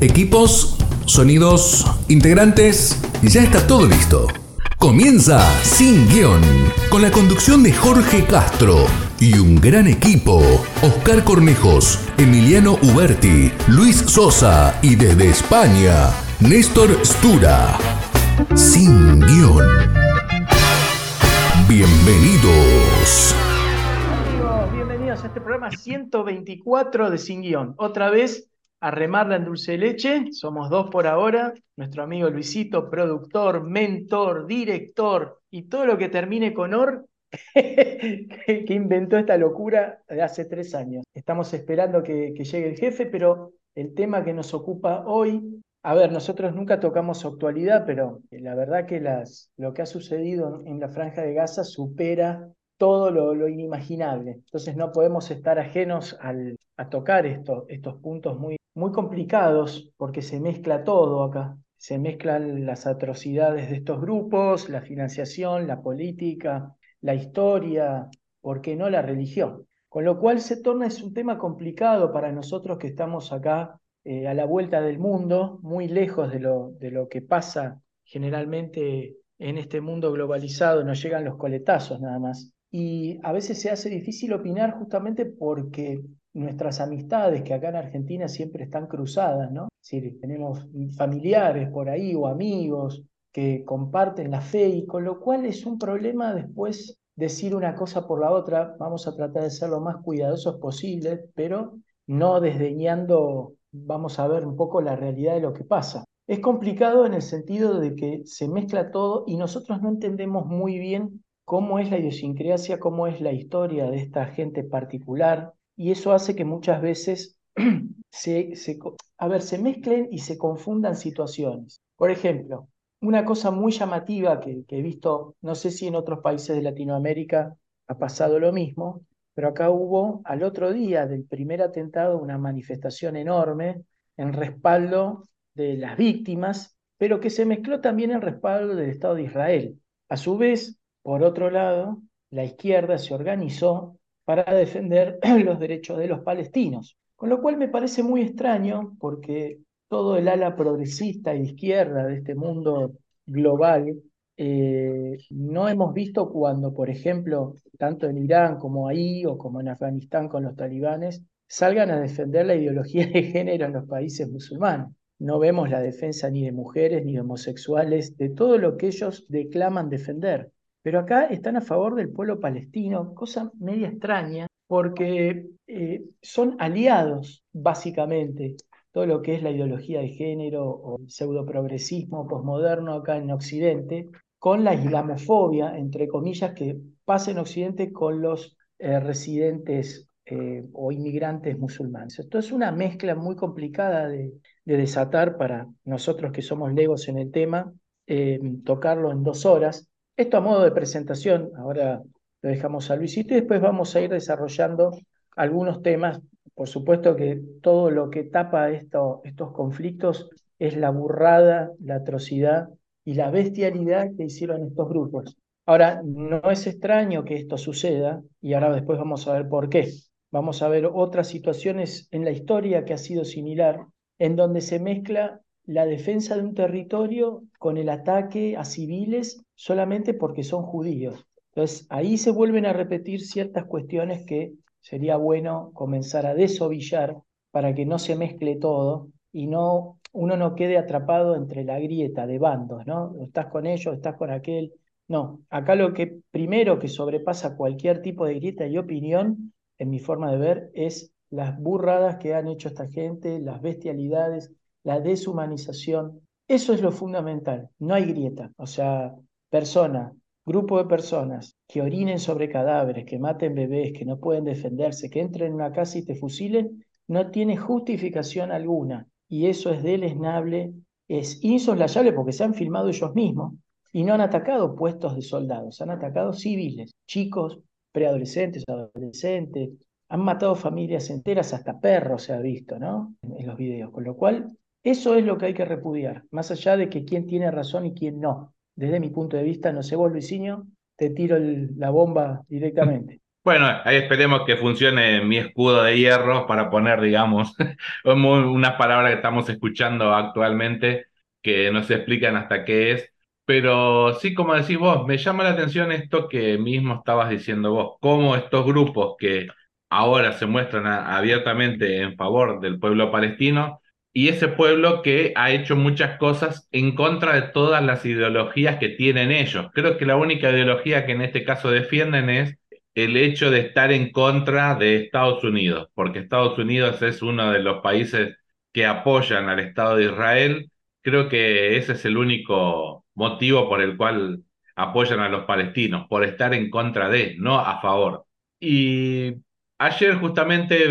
Equipos, sonidos, integrantes, ya está todo listo. Comienza Sin Guión, con la conducción de Jorge Castro y un gran equipo. Oscar Cornejos, Emiliano Uberti, Luis Sosa y desde España, Néstor Stura. Sin Guión. Bienvenidos. Bienvenidos a este programa 124 de Sin Guión. Otra vez a remarla en dulce leche. Somos dos por ahora. Nuestro amigo Luisito, productor, mentor, director y todo lo que termine con OR, que, inventó esta locura de hace tres años. Estamos esperando que, llegue el jefe, pero el tema que nos ocupa hoy, a ver, nosotros nunca tocamos actualidad, pero la verdad que las, lo que ha sucedido en la franja de Gaza supera todo lo, inimaginable. Entonces no podemos estar ajenos al, a tocar esto, estos puntos muy, muy complicados porque se mezcla todo acá. Se mezclan las atrocidades de estos grupos, la financiación, la política, la historia, ¿por qué no la religión? Con lo cual se torna, es un tema complicado para nosotros que estamos acá eh, a la vuelta del mundo, muy lejos de lo, de lo que pasa generalmente en este mundo globalizado, nos llegan los coletazos nada más. Y a veces se hace difícil opinar justamente porque nuestras amistades, que acá en Argentina siempre están cruzadas, ¿no? Es decir, tenemos familiares por ahí o amigos que comparten la fe y con lo cual es un problema después decir una cosa por la otra. Vamos a tratar de ser lo más cuidadosos posible, pero no desdeñando, vamos a ver un poco la realidad de lo que pasa. Es complicado en el sentido de que se mezcla todo y nosotros no entendemos muy bien cómo es la idiosincrasia, cómo es la historia de esta gente particular, y eso hace que muchas veces se, a ver, se mezclen y se confundan situaciones. Por ejemplo, una cosa muy llamativa que, que, he visto, no sé si en otros países de Latinoamérica ha pasado lo mismo, pero acá hubo al otro día del primer atentado una manifestación enorme en respaldo de las víctimas, pero que se mezcló también en respaldo del Estado de Israel. A su vez, por otro lado, la izquierda se organizó para defender los derechos de los palestinos, con lo cual me parece muy extraño porque todo el ala progresista e izquierda de este mundo global eh, no hemos visto cuando, por ejemplo, tanto en Irán como ahí o como en Afganistán con los talibanes, salgan a defender la ideología de género en los países musulmanes. No vemos la defensa ni de mujeres ni de homosexuales, de todo lo que ellos declaman defender. Pero acá están a favor del pueblo palestino, cosa media extraña, porque eh, son aliados, básicamente, todo lo que es la ideología de género o el pseudoprogresismo posmoderno acá en Occidente, con la islamofobia, entre comillas, que pasa en Occidente con los eh, residentes eh, o inmigrantes musulmanes. Esto es una mezcla muy complicada de, de desatar para nosotros que somos legos en el tema, tocarlo en dos horas esto a modo de presentación, ahora lo dejamos a Luisito y después vamos a ir desarrollando algunos temas. Por supuesto que todo lo que tapa esto, estos conflictos es la burrada, la atrocidad y la bestialidad que hicieron estos grupos. Ahora, no es extraño que esto suceda y ahora después vamos a ver por qué. Vamos a ver otras situaciones en la historia que ha sido similar, en donde se mezcla la defensa de un territorio con el ataque a civiles solamente porque son judíos. Entonces, ahí se vuelven a repetir ciertas cuestiones que sería bueno comenzar a desovillar para que no se mezcle todo y no uno no quede atrapado entre la grieta de bandos, ¿no? Estás con ellos, estás con aquel. No, acá lo que primero que sobrepasa cualquier tipo de grieta y opinión, en mi forma de ver, es las burradas que han hecho esta gente, las bestialidades, la deshumanización. Eso es lo fundamental, no hay grieta. O sea, persona, grupo de personas que orinen sobre cadáveres, que maten bebés, que no pueden defenderse, que entren en una casa y te fusilen, no tiene justificación alguna. Y eso es deleznable, es insoslayable porque se han filmado ellos mismos y no han atacado puestos de soldados, han atacado civiles, chicos, preadolescentes, adolescentes, han matado familias enteras, hasta perros se ha visto, ¿no? En los videos. Con lo cual, eso es lo que hay que repudiar, más allá de que quién tiene razón y quién no. Desde mi punto de vista, no sé vos, Luisinho, te tiro la bomba directamente. Bueno, ahí esperemos que funcione mi escudo de hierro para poner, digamos, unas palabras que estamos escuchando actualmente que no se explican hasta qué es. Pero sí, como decís vos, me llama la atención esto que mismo estabas diciendo vos, cómo estos grupos que ahora se muestran abiertamente en favor del pueblo palestino y ese pueblo que ha hecho muchas cosas en contra de todas las ideologías que tienen ellos. Creo que la única ideología que en este caso defienden es el hecho de estar en contra de Estados Unidos, porque Estados Unidos es uno de los países que apoyan al Estado de Israel. Creo que ese es el único motivo por el cual apoyan a los palestinos, por estar en contra de, no a favor. Y ayer justamente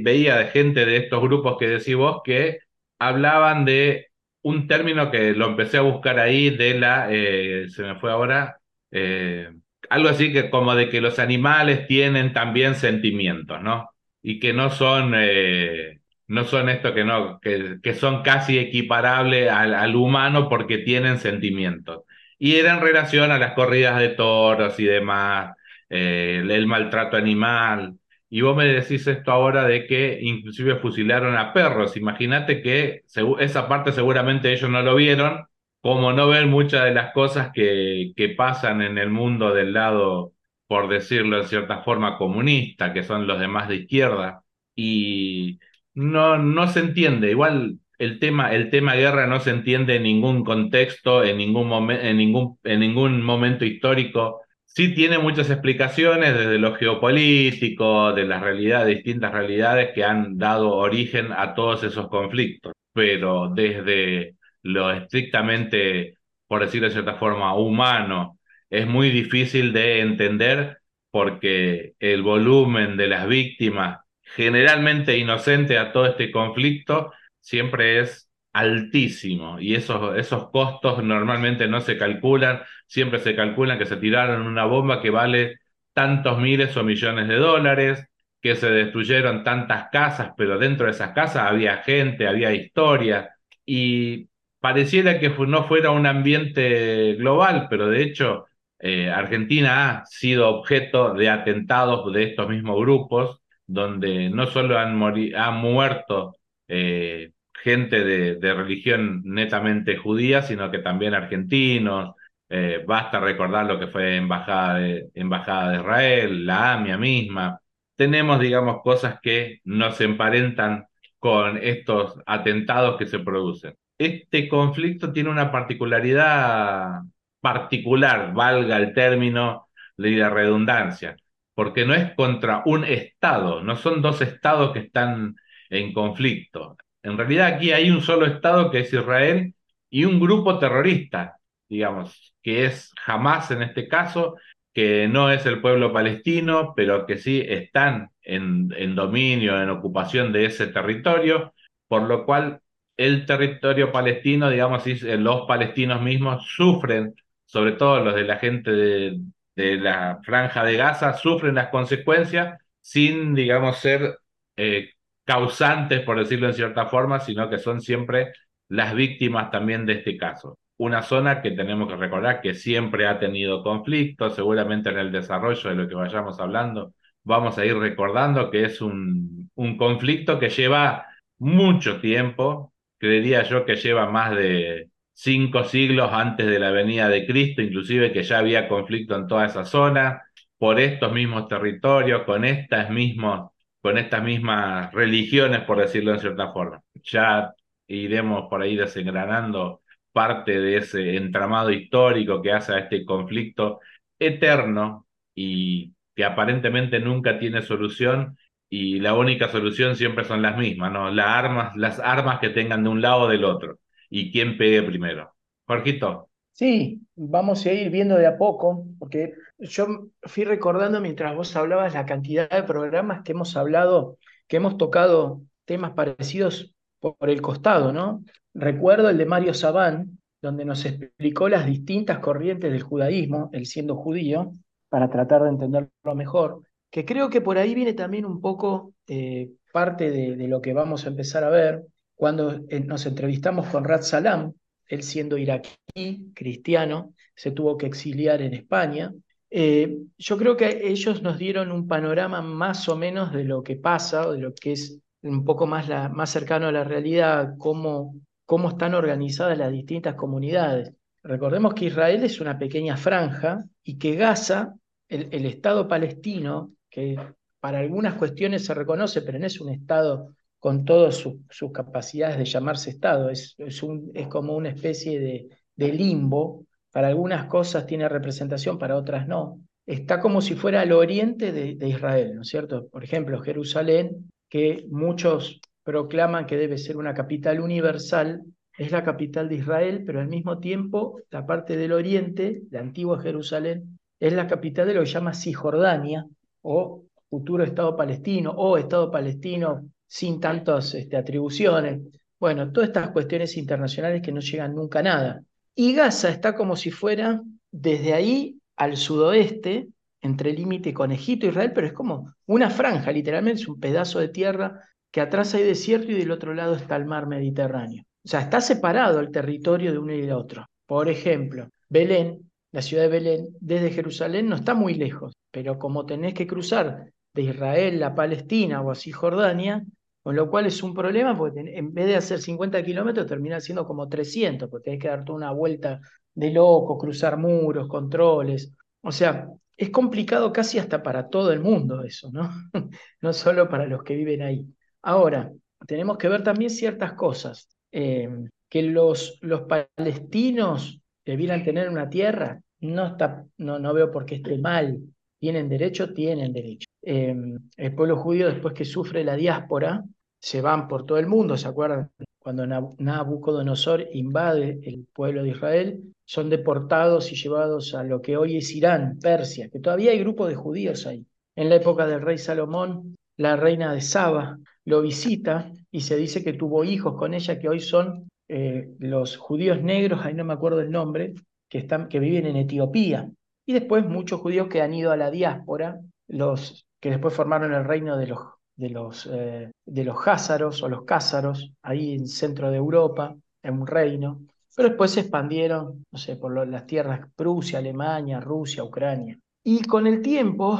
veía de gente de estos grupos que decís vos que hablaban de un término que lo empecé a buscar ahí de la, eh, se me fue ahora, eh, algo así que como de que los animales tienen también sentimientos, ¿no? Y que no son, eh, no son esto que no, que, que son casi equiparables al, al, humano porque tienen sentimientos. Y era en relación a las corridas de toros y demás, el maltrato animal. Y vos me decís esto ahora de que inclusive fusilaron a perros. Imagínate que esa parte seguramente ellos no lo vieron, como no ven muchas de las cosas que, que pasan en el mundo del lado, por decirlo en cierta forma, comunista, que son los demás de izquierda. Y no, no se entiende. Igual el tema, el tema guerra no se entiende en ningún contexto, en ningún, en ningún, en ningún momento histórico sí tiene muchas explicaciones desde lo geopolítico, de las realidades, distintas realidades que han dado origen a todos esos conflictos, pero desde lo estrictamente, por decirlo de cierta forma, humano, es muy difícil de entender porque el volumen de las víctimas, generalmente inocentes a todo este conflicto, siempre es altísimo. Y esos, esos costos normalmente no se calculan, siempre se calculan que se tiraron una bomba que vale tantos miles o millones de dólares, que se destruyeron tantas casas, pero dentro de esas casas había gente, había historia. Y pareciera que no fuera un ambiente global, pero de hecho eh, Argentina ha sido objeto de atentados de estos mismos grupos, donde no solo han, muerto eh, gente de, religión netamente judía, sino que también argentinos. Eh, basta recordar lo que fue Embajada Embajada de Israel, la AMIA misma. Tenemos, digamos, cosas que nos emparentan con estos atentados que se producen. Este conflicto tiene una particularidad particular, valga el término de la redundancia, porque no es contra un Estado, no son dos Estados que están en conflicto. En realidad aquí hay un solo Estado que es Israel y un grupo terrorista, digamos, que es Hamas en este caso, que no es el pueblo palestino, pero que sí están en, en dominio, en ocupación de ese territorio, por lo cual el territorio palestino, digamos, los palestinos mismos sufren, sobre todo los de la gente de, de la franja de Gaza, sufren las consecuencias sin, digamos, ser eh, causantes, por decirlo en cierta forma, sino que son siempre las víctimas también de este caso. Una zona que tenemos que recordar que siempre ha tenido conflictos, seguramente en el desarrollo de lo que vayamos hablando, vamos a ir recordando que es un, un conflicto que lleva mucho tiempo, creería yo que lleva más de cinco siglos antes de la venida de Cristo, inclusive que ya había conflicto en toda esa zona, por estos mismos territorios, con estas mismos con estas mismas religiones, por decirlo en cierta forma. Ya iremos por ahí desengranando parte de ese entramado histórico que hace a este conflicto eterno y que aparentemente nunca tiene solución y la única solución siempre son las mismas, ¿no? Las armas, las armas que tengan de un lado o del otro y quién pegue primero. Jorgito. Sí, vamos a ir viendo de a poco, porque yo fui recordando mientras vos hablabas la cantidad de programas que hemos hablado, que hemos tocado temas parecidos por el costado, ¿no? Recuerdo el de Mario Sabán, donde nos explicó las distintas corrientes del judaísmo, él siendo judío, para tratar de entenderlo mejor, que creo que por ahí viene también un poco eh, parte de, lo que vamos a empezar a ver cuando eh, nos entrevistamos con Rat Salam, él siendo iraquí, cristiano, se tuvo que exiliar en España Eh, yo creo que ellos nos dieron un panorama más o menos de lo que pasa, o de lo que es un poco más, la, más cercano a la realidad, cómo, cómo están organizadas las distintas comunidades. Recordemos que Israel es una pequeña franja y que Gaza, el, el Estado palestino, que para algunas cuestiones se reconoce, pero no es un Estado con todas sus capacidades de llamarse Estado, es, es, como una especie de, limbo, para algunas cosas tiene representación, para otras no. Está como si fuera al oriente de, Israel, ¿no es cierto? Por ejemplo, Jerusalén, que muchos proclaman que debe ser una capital universal, es la capital de Israel, pero al mismo tiempo la parte del oriente, la antigua Jerusalén, es la capital de lo que llama Cisjordania o futuro Estado palestino o Estado palestino sin tantas este, atribuciones. Bueno, todas estas cuestiones internacionales que no llegan nunca a nada. Y Gaza está como si fuera desde ahí al sudoeste, entre el límite con Egipto e Israel, pero es como una franja, literalmente es un pedazo de tierra que atrás hay desierto y del otro lado está el mar Mediterráneo. O sea, está separado el territorio de uno y del otro. Por ejemplo, Belén, la ciudad de Belén, desde Jerusalén no está muy lejos, pero como tenés que cruzar de Israel a Palestina o a Cisjordania, con lo cual es un problema porque en vez de hacer 50 kilómetros termina siendo como 300, porque tenés que dar toda una vuelta de loco, cruzar muros, controles. O sea, es complicado casi hasta para todo el mundo eso, ¿no? no solo para los que viven ahí. Ahora, tenemos que ver también ciertas cosas. Eh, que los, los palestinos debieran tener una tierra, no, está, no, no veo por qué esté mal. ¿Tienen derecho? Tienen derecho. Eh, el pueblo judío, después que sufre la diáspora, se van por todo el mundo, ¿se acuerdan? Cuando Nabucodonosor invade el pueblo de Israel, son deportados y llevados a lo que hoy es Irán, Persia, que todavía hay grupos de judíos ahí. En la época del rey Salomón, la reina de Saba lo visita y se dice que tuvo hijos con ella que hoy son eh, los judíos negros, ahí no me acuerdo el nombre, que, están, que viven en Etiopía. Y después muchos judíos que han ido a la diáspora, los que después formaron el reino de los, de los, eh, de los házaros o los cázaros, ahí en centro de Europa, en un reino, pero después se expandieron, no sé, por las tierras Prusia, Alemania, Rusia, Ucrania. Y con el tiempo,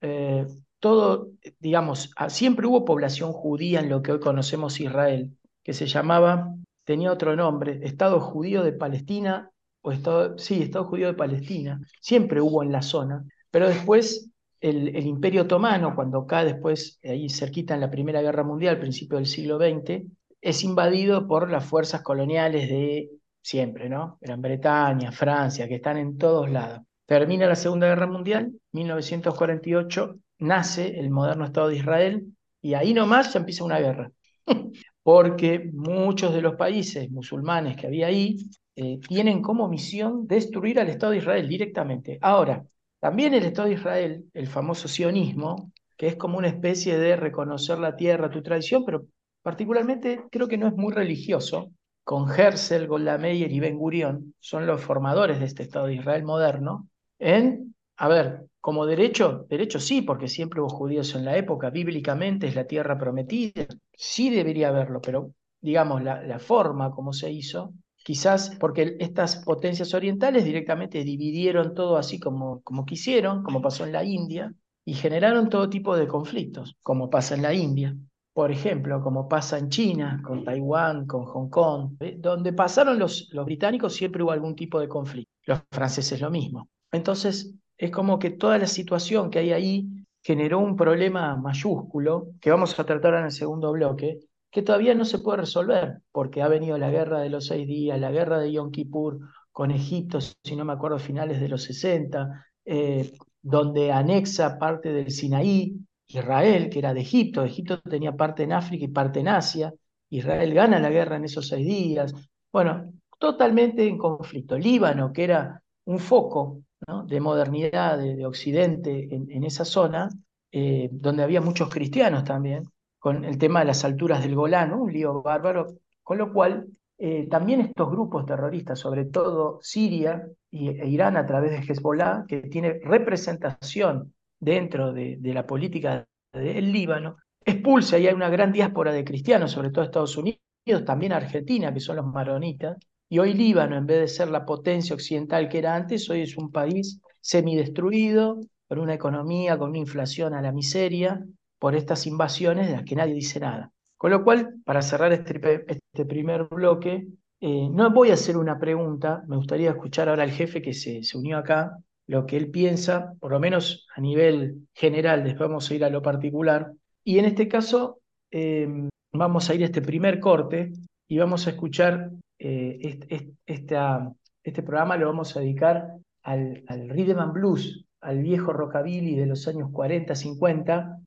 eh, todo, digamos, ah, siempre hubo población judía en lo que hoy conocemos Israel, que se llamaba, tenía otro nombre, Estado Judío de Palestina, o Estado, sí, Estado Judío de Palestina, siempre hubo en la zona, pero después el, Imperio Otomano, cuando cae después, ahí cerquita en la Primera Guerra Mundial, principio del siglo XX, es invadido por las fuerzas coloniales de siempre, ¿no? Gran Bretaña, Francia, que están en todos lados. Termina la Segunda Guerra Mundial, 1948, nace el moderno Estado de Israel y ahí nomás ya empieza una guerra. Porque muchos de los países musulmanes que había ahí eh, tienen como misión destruir al Estado de Israel directamente. Ahora, también el Estado de Israel, el famoso sionismo, que es como una especie de reconocer la tierra, tu tradición, pero particularmente creo que no es muy religioso, con Herzl, Golda y Ben Gurion, son los formadores de este Estado de Israel moderno, en, a ver, como derecho, derecho sí, porque siempre hubo judíos en la época, bíblicamente es la tierra prometida, sí debería haberlo, pero digamos, la, la forma como se hizo, quizás porque estas potencias orientales directamente dividieron todo así como, como quisieron, como pasó en la India, y generaron todo tipo de conflictos, como pasa en la India, por ejemplo, como pasa en China, con Taiwán, con Hong Kong, donde pasaron los, los británicos siempre hubo algún tipo de conflicto, los franceses lo mismo. Entonces, es como que toda la situación que hay ahí generó un problema mayúsculo, que vamos a tratar en el segundo bloque, que todavía no se puede resolver, porque ha venido la guerra de los seis días, la guerra de Yom Kippur con Egipto, si no me acuerdo, finales de los 60, eh, donde anexa parte del Sinaí, Israel, que era de Egipto, Egipto tenía parte en África y parte en Asia, Israel gana la guerra en esos seis días, bueno, totalmente en conflicto. Líbano, que era un foco de modernidad de, Occidente en, esa zona, eh, donde había muchos cristianos también, con el tema de las alturas del Golán, un lío bárbaro, con lo cual eh, también estos grupos terroristas, sobre todo Siria e Irán a través de Hezbollah, que tiene representación dentro de, la política del Líbano, expulsa y hay una gran diáspora de cristianos, sobre todo Estados Unidos, también Argentina, que son los maronitas, y hoy Líbano, en vez de ser la potencia occidental que era antes, hoy es un país semidestruido, con una economía, con una inflación a la miseria, por estas invasiones de las que nadie dice nada. Con lo cual, para cerrar este, este primer bloque, eh, no voy a hacer una pregunta, me gustaría escuchar ahora al jefe que se, se, unió acá, lo que él piensa, por lo menos a nivel general, después vamos a ir a lo particular. Y en este caso, eh, vamos a ir a este primer corte y vamos a escuchar este, este, programa, lo vamos a dedicar al, al rhythm and blues, al viejo rockabilly de los años 40, 50,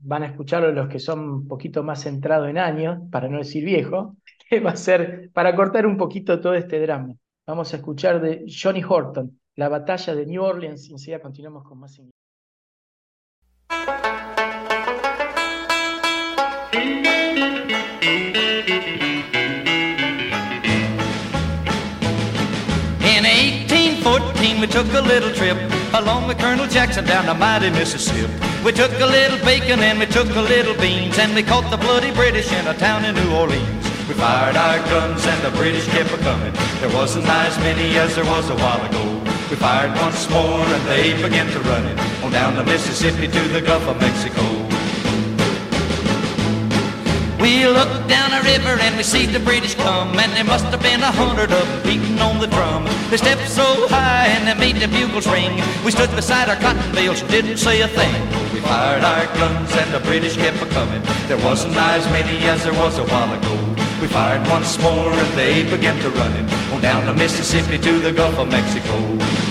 van a escucharlo los que son un poquito más centrados en años, para no decir viejo, que va a ser para cortar un poquito todo este drama. Vamos a escuchar de Johnny Horton, la batalla de New Orleans, y enseguida continuamos con más. We took a little trip along with Colonel Jackson down the mighty Mississippi. We took a little bacon and we took a little beans and we caught the bloody British in a town in New Orleans. We fired our guns and the British kept a coming. There wasn't as many as there was a while ago. We fired once more and they began to run it on down the Mississippi to the Gulf of Mexico. We looked down the river and we see the British come And there must have been a hundred of them beating on the drum. They stepped so high and they made the bugles ring. We stood beside our cotton bales and didn't say a thing. We fired our guns and the British kept a-coming There wasn't as many as there was a while ago. We fired once more and they began to run it On down the Mississippi to the Gulf of Mexico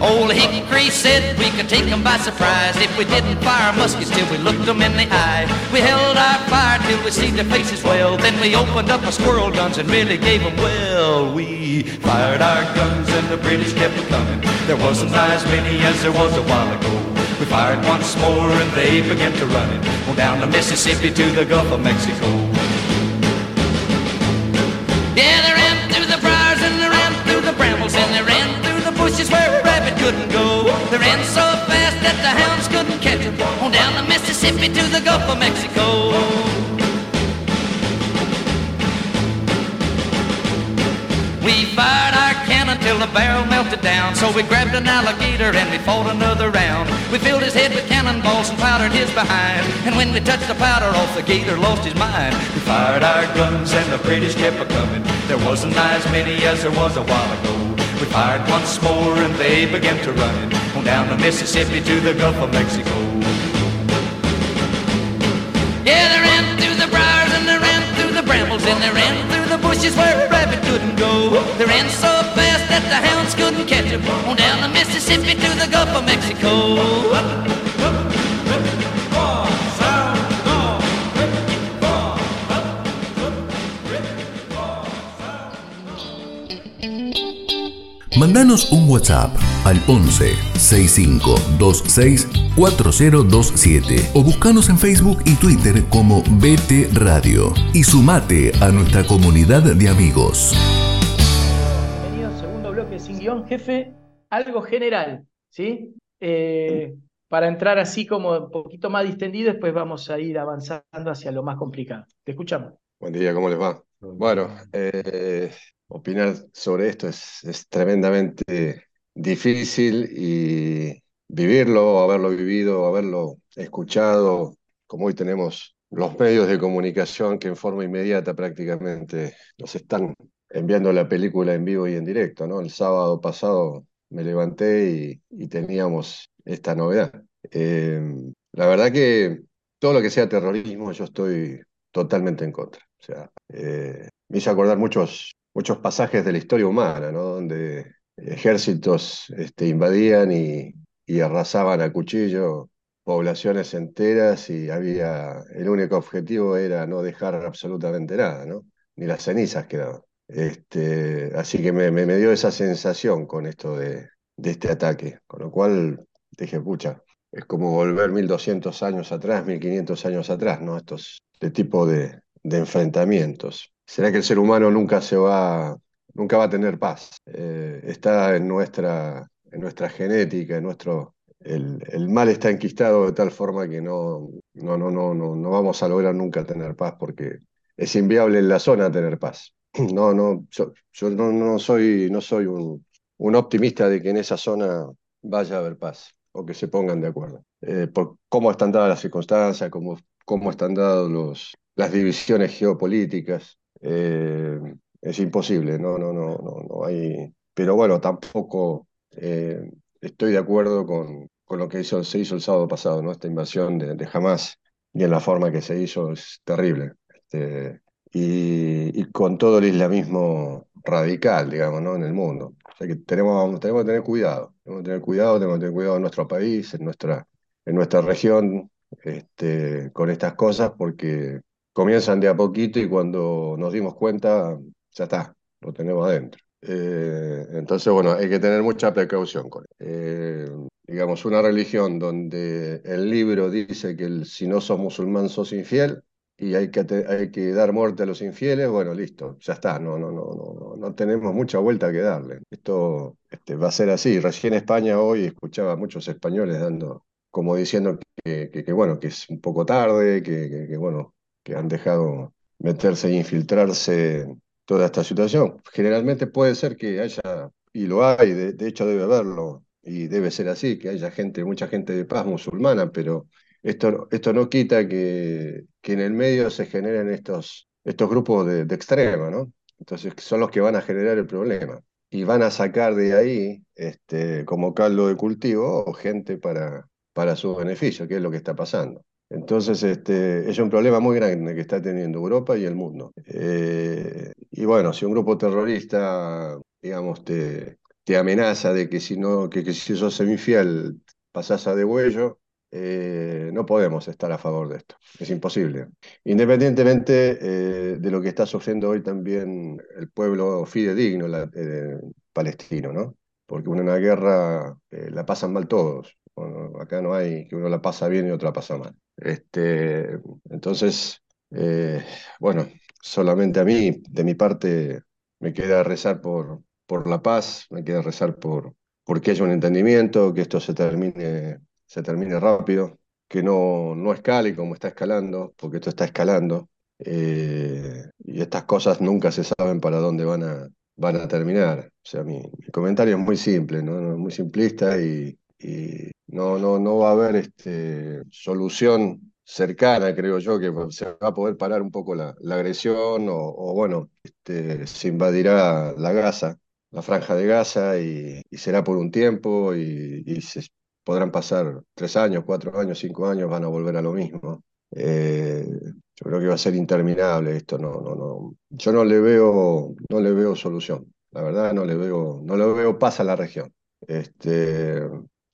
Old Hickory said we could take them by surprise if we didn't fire muskets till we looked them in the eye. We held our fire till we see their faces well. Then we opened up our squirrel guns and really gave them well. We fired our guns and the British kept coming. There wasn't as many as there was a while ago. We fired once more and they began to run it. On down the Mississippi to the Gulf of Mexico. Ran so fast that the hounds couldn't catch him. On down the Mississippi to the Gulf of Mexico. We fired our cannon till the barrel melted down. So we grabbed an alligator and we fought another round. We filled his head with cannonballs and powdered his behind. And when we touched the powder off, the gator lost his mind. We fired our guns and the British kept a coming. There wasn't as many as there was a while ago. We fired once more and they began to run on down the Mississippi to the Gulf of Mexico. Yeah, they ran through the briars and they ran through the brambles and they ran through the bushes where a rabbit couldn't go. They ran so fast that the hounds couldn't catch them on down the Mississippi to the Gulf of Mexico. Mandanos un WhatsApp al 11 6526 4027 o buscanos en Facebook y Twitter como BT Radio y sumate a nuestra comunidad de amigos. Bienvenido segundo bloque sin guion, jefe, algo general, ¿sí? Eh, para entrar así como un poquito más distendido, después vamos a ir avanzando hacia lo más complicado. Te escuchamos. Buen día, ¿cómo les va? Bueno, eh, opinar sobre esto es, es tremendamente difícil y vivirlo, haberlo vivido, haberlo escuchado, como hoy tenemos los medios de comunicación que en forma inmediata prácticamente nos están enviando la película en vivo y en directo, ¿no? El sábado pasado me levanté y, teníamos esta novedad. Eh, la verdad que todo lo que sea terrorismo yo estoy totalmente en contra. O sea, eh, me hizo acordar muchos muchos pasajes de la historia humana, ¿no? donde ejércitos este, invadían y, arrasaban a cuchillo poblaciones enteras y había, el único objetivo era no dejar absolutamente nada, ¿no? ni las cenizas quedaban. Este, así que me, me, dio esa sensación con esto de, de, este ataque, con lo cual dije, pucha, es como volver 1200 años atrás, 1500 años atrás, ¿no? Estos este tipo de, de enfrentamientos. ¿Será que el ser humano nunca se va, nunca va a tener paz? Eh, está en nuestra, en nuestra genética, en nuestro, el, el, mal está enquistado de tal forma que no, no, no, no, no, no vamos a lograr nunca tener paz porque es inviable en la zona tener paz. No, no, yo, yo no, no, soy, no soy un, un optimista de que en esa zona vaya a haber paz o que se pongan de acuerdo. Eh, por cómo están dadas las circunstancias, cómo, cómo están dadas las divisiones geopolíticas. Eh, es imposible, no, no, no, no, no hay. Pero bueno, tampoco eh, estoy de acuerdo con, con lo que hizo, se hizo el sábado pasado, ¿no? Esta invasión de, de Hamas y en la forma que se hizo es terrible. Este, y, y, con todo el islamismo radical, digamos, ¿no? En el mundo. O sea que tenemos, tenemos que tener cuidado, tenemos que tener cuidado, tenemos que tener cuidado en nuestro país, en nuestra, en nuestra región, este, con estas cosas, porque comienzan de a poquito y cuando nos dimos cuenta, ya está, lo tenemos adentro. Eh, entonces, bueno, hay que tener mucha precaución con eh, digamos, una religión donde el libro dice que el, si no sos musulmán sos infiel y hay que, hay que dar muerte a los infieles, bueno, listo, ya está, no, no, no, no, no tenemos mucha vuelta que darle. Esto este, va a ser así. Recién España hoy escuchaba a muchos españoles dando, como diciendo que, que, que bueno, que es un poco tarde, que, que, bueno, que han dejado meterse e infiltrarse toda esta situación. Generalmente puede ser que haya, y lo hay, de, hecho debe haberlo, y debe ser así, que haya gente, mucha gente de paz musulmana, pero esto, esto no quita que, que en el medio se generen estos, estos grupos de, de extrema, ¿no? Entonces son los que van a generar el problema y van a sacar de ahí este, como caldo de cultivo gente para, para su beneficio, que es lo que está pasando. Entonces, este, es un problema muy grande que está teniendo Europa y el mundo. Eh, y bueno, si un grupo terrorista, digamos, te, te amenaza de que si, no, que, que si sos infiel pasás a degüello, eh, no podemos estar a favor de esto. Es imposible. Independientemente eh, de lo que está sufriendo hoy también el pueblo fidedigno la, eh, palestino, ¿no? Porque una guerra la pasan mal todos. Acá no hay que uno la pasa bien y otro la pasa mal. Este, entonces, bueno, solamente a mí, de mi parte, me queda rezar por, por la paz, me queda rezar por, por que haya un entendimiento, que esto se termine se termine rápido, que no, no escale como está escalando, porque esto está escalando, eh, y estas cosas nunca se saben para dónde van a, van a terminar. O sea, mi, comentario es muy simple, ¿no? muy simplista y, no, no, no va a haber este, solución cercana, creo yo, que se va a poder parar un poco la, agresión o, bueno, este, se invadirá la Gaza, la franja de Gaza y, será por un tiempo y, y se, podrán pasar tres años, cuatro años, cinco años, van a volver a lo mismo. Eh, yo creo que va a ser interminable esto, no, no, no. Yo no le veo, no le veo solución. La verdad no le veo, no le veo paz a la región. Este,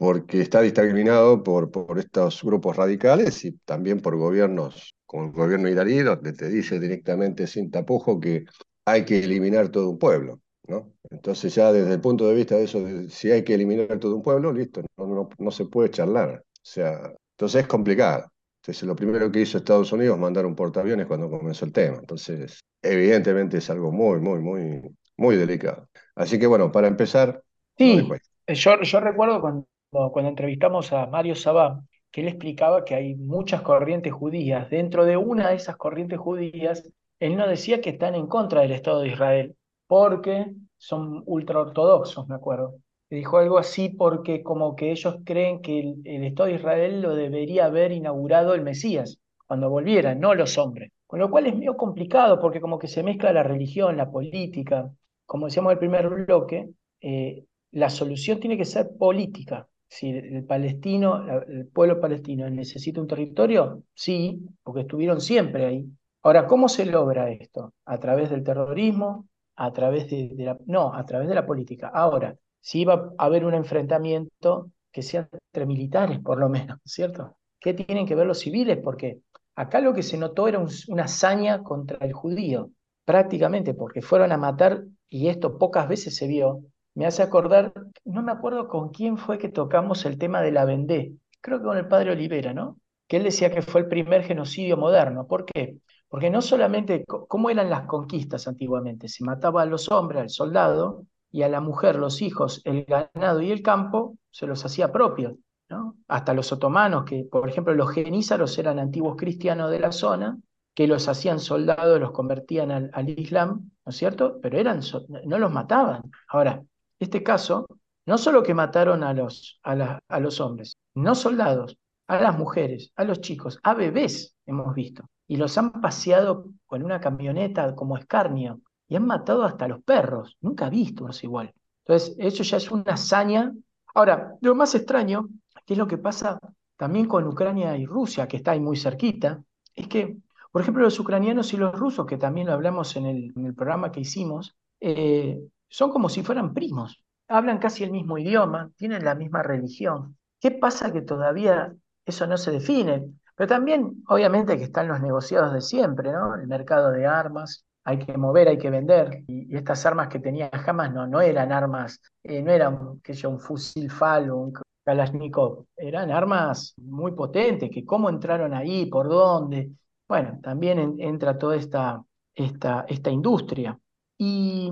porque está discriminado por, por estos grupos radicales y también por gobiernos como el gobierno iraní, donde te dice directamente sin tapujo que hay que eliminar todo un pueblo. ¿no? Entonces ya desde el punto de vista de eso, si hay que eliminar todo un pueblo, listo, no, no, no se puede charlar. O sea, entonces es complicado. Entonces lo primero que hizo Estados Unidos es mandar un portaaviones cuando comenzó el tema. Entonces, evidentemente es algo muy, muy, muy, muy delicado. Así que bueno, para empezar... Sí, yo, yo recuerdo cuando, cuando entrevistamos a Mario Sabá, que él explicaba que hay muchas corrientes judías. Dentro de una de esas corrientes judías, él no decía que están en contra del Estado de Israel, porque son ultraortodoxos, me acuerdo. Dijo algo así porque como que ellos creen que el, Estado de Israel lo debería haber inaugurado el Mesías cuando volviera, no los hombres. Con lo cual es medio complicado porque como que se mezcla la religión, la política. Como decíamos en el primer bloque, eh, la solución tiene que ser política. Si el palestino, el pueblo palestino necesita un territorio, sí, porque estuvieron siempre ahí. Ahora, ¿cómo se logra esto? ¿A través del terrorismo? a través de, la, no, a través de la política. Ahora, si iba a haber un enfrentamiento que sea entre militares, por lo menos, ¿cierto? ¿Qué tienen que ver los civiles? Porque acá lo que se notó era un, una hazaña contra el judío, prácticamente, porque fueron a matar, y esto pocas veces se vio, me hace acordar, no me acuerdo con quién fue que tocamos el tema de la Vendée, creo que con el padre Olivera, ¿no? Que él decía que fue el primer genocidio moderno. ¿Por qué? Porque no solamente, ¿cómo eran las conquistas antiguamente? Se mataba a los hombres, al soldado, y a la mujer, los hijos, el ganado y el campo, se los hacía propios. ¿no? Hasta los otomanos, que por ejemplo los genízaros eran antiguos cristianos de la zona, que los hacían soldados, los convertían al, al Islam, ¿no es cierto? Pero eran, no los mataban. Ahora, este caso, no solo que mataron a los, a, a los hombres, no soldados, a las mujeres, a los chicos, a bebés hemos visto, y los han paseado con una camioneta como escarnio, y han matado hasta los perros, nunca visto unos igual. Entonces, eso ya es una hazaña. Ahora, lo más extraño, que es lo que pasa también con Ucrania y Rusia, que está ahí muy cerquita, es que, por ejemplo, los ucranianos y los rusos, que también lo hablamos en el, en el programa que hicimos, eh, son como si fueran primos, hablan casi el mismo idioma, tienen la misma religión. ¿Qué pasa que todavía eso no se define? Pero también, obviamente, que están los negociados de siempre, ¿no? El mercado de armas, hay que mover, hay que vender. Y, estas armas que tenía Hamas no, no eran armas, eh, no eran que un fusil FAL o un Kalashnikov, eran armas muy potentes, que cómo entraron ahí, por dónde. Bueno, también entra toda esta, esta, esta industria. Y,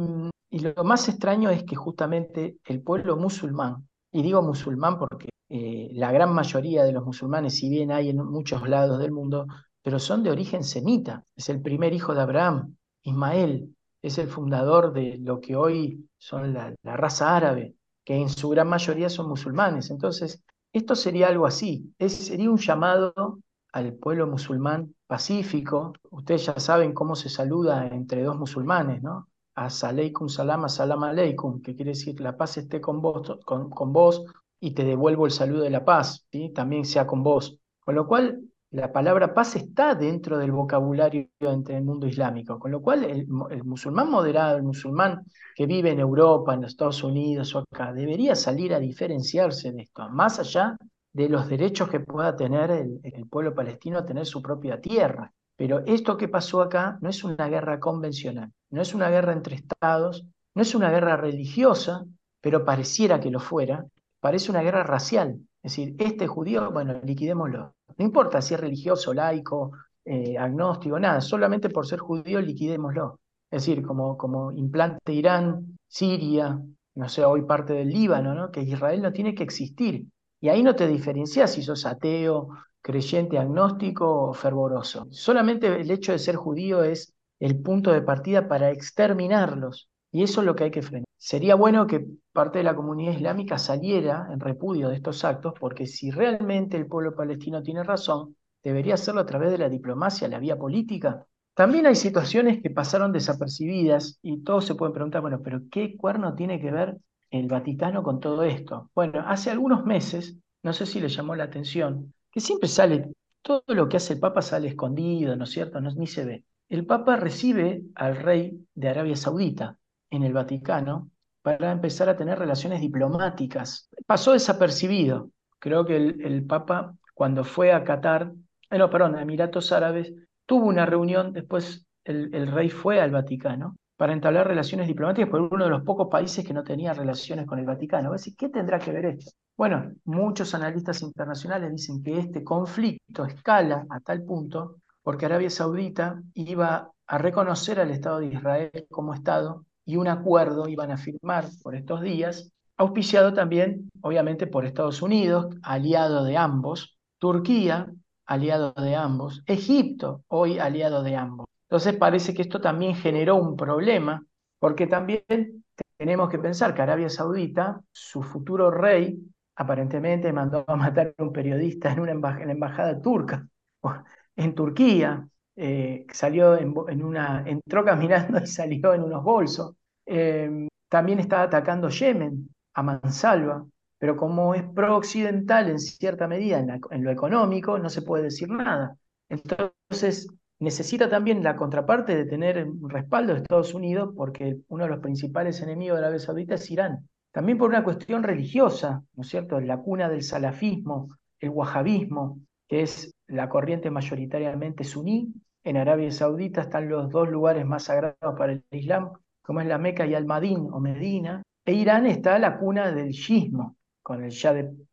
y, lo más extraño es que justamente el pueblo musulmán, y digo musulmán porque eh, la gran mayoría de los musulmanes, si bien hay en muchos lados del mundo, pero son de origen semita. Es el primer hijo de Abraham, Ismael es el fundador de lo que hoy son la, raza árabe, que en su gran mayoría son musulmanes. Entonces, esto sería algo así, sería un llamado al pueblo musulmán pacífico. Ustedes ya saben cómo se saluda entre dos musulmanes, ¿no? Asaleikum salam, salam aleikum, que quiere decir la paz esté con vos, con, con vos y te devuelvo el saludo de la paz, ¿sí? también sea con vos. Con lo cual, la palabra paz está dentro del vocabulario entre el mundo islámico, con lo cual el, musulmán moderado, el musulmán que vive en Europa, en los Estados Unidos o acá, debería salir a diferenciarse de esto, más allá de los derechos que pueda tener el, el pueblo palestino a tener su propia tierra. Pero esto que pasó acá no es una guerra convencional, no es una guerra entre estados, no es una guerra religiosa, pero pareciera que lo fuera, parece una guerra racial. Es decir, este judío, bueno, liquidémoslo. No importa si es religioso, laico, eh, agnóstico, nada, solamente por ser judío liquidémoslo. Es decir, como, como implante Irán, Siria, no sé, hoy parte del Líbano, ¿no? que Israel no tiene que existir. Y ahí no te diferencias si sos ateo, creyente, agnóstico o fervoroso. Solamente el hecho de ser judío es el punto de partida para exterminarlos. Y eso es lo que hay que frenar. Sería bueno que parte de la comunidad islámica saliera en repudio de estos actos, porque si realmente el pueblo palestino tiene razón, debería hacerlo a través de la diplomacia, la vía política. También hay situaciones que pasaron desapercibidas y todos se pueden preguntar, bueno, pero ¿qué cuerno tiene que ver el Vaticano con todo esto? Bueno, hace algunos meses, no sé si le llamó la atención, que siempre sale, todo lo que hace el Papa sale escondido, ¿no es cierto? No, ni se ve. El Papa recibe al rey de Arabia Saudita en el Vaticano para empezar a tener relaciones diplomáticas. Pasó desapercibido. Creo que el, Papa, cuando fue a Qatar, eh, no, perdón, a Emiratos Árabes, tuvo una reunión, después el, rey fue al Vaticano para entablar relaciones diplomáticas por uno de los pocos países que no tenía relaciones con el Vaticano. ¿qué tendrá que ver esto? Bueno, muchos analistas internacionales dicen que este conflicto escala a tal punto porque Arabia Saudita iba a reconocer al Estado de Israel como Estado y un acuerdo iban a firmar por estos días, auspiciado también, obviamente, por Estados Unidos, aliado de ambos, Turquía, aliado de ambos, Egipto, hoy aliado de ambos. Entonces parece que esto también generó un problema, porque también tenemos que pensar que Arabia Saudita, su futuro rey, aparentemente mandó a matar a un periodista en, una en la embajada turca, en Turquía, eh, salió en, una, entró caminando y salió en unos bolsos. Em, también está atacando Yemen a mansalva, pero como es pro-occidental en cierta medida en, lo económico, no se puede decir nada. Entonces, necesita también la contraparte de tener respaldo de Estados Unidos, porque uno de los principales enemigos de Arabia Saudita es Irán. También por una cuestión religiosa, ¿no es cierto? La cuna del salafismo, el wahabismo, que es la corriente mayoritariamente suní, en Arabia Saudita están los dos lugares más sagrados para el Islam, como es la Meca y Al-Madín o Medina. E Irán está la cuna del shismo, con el,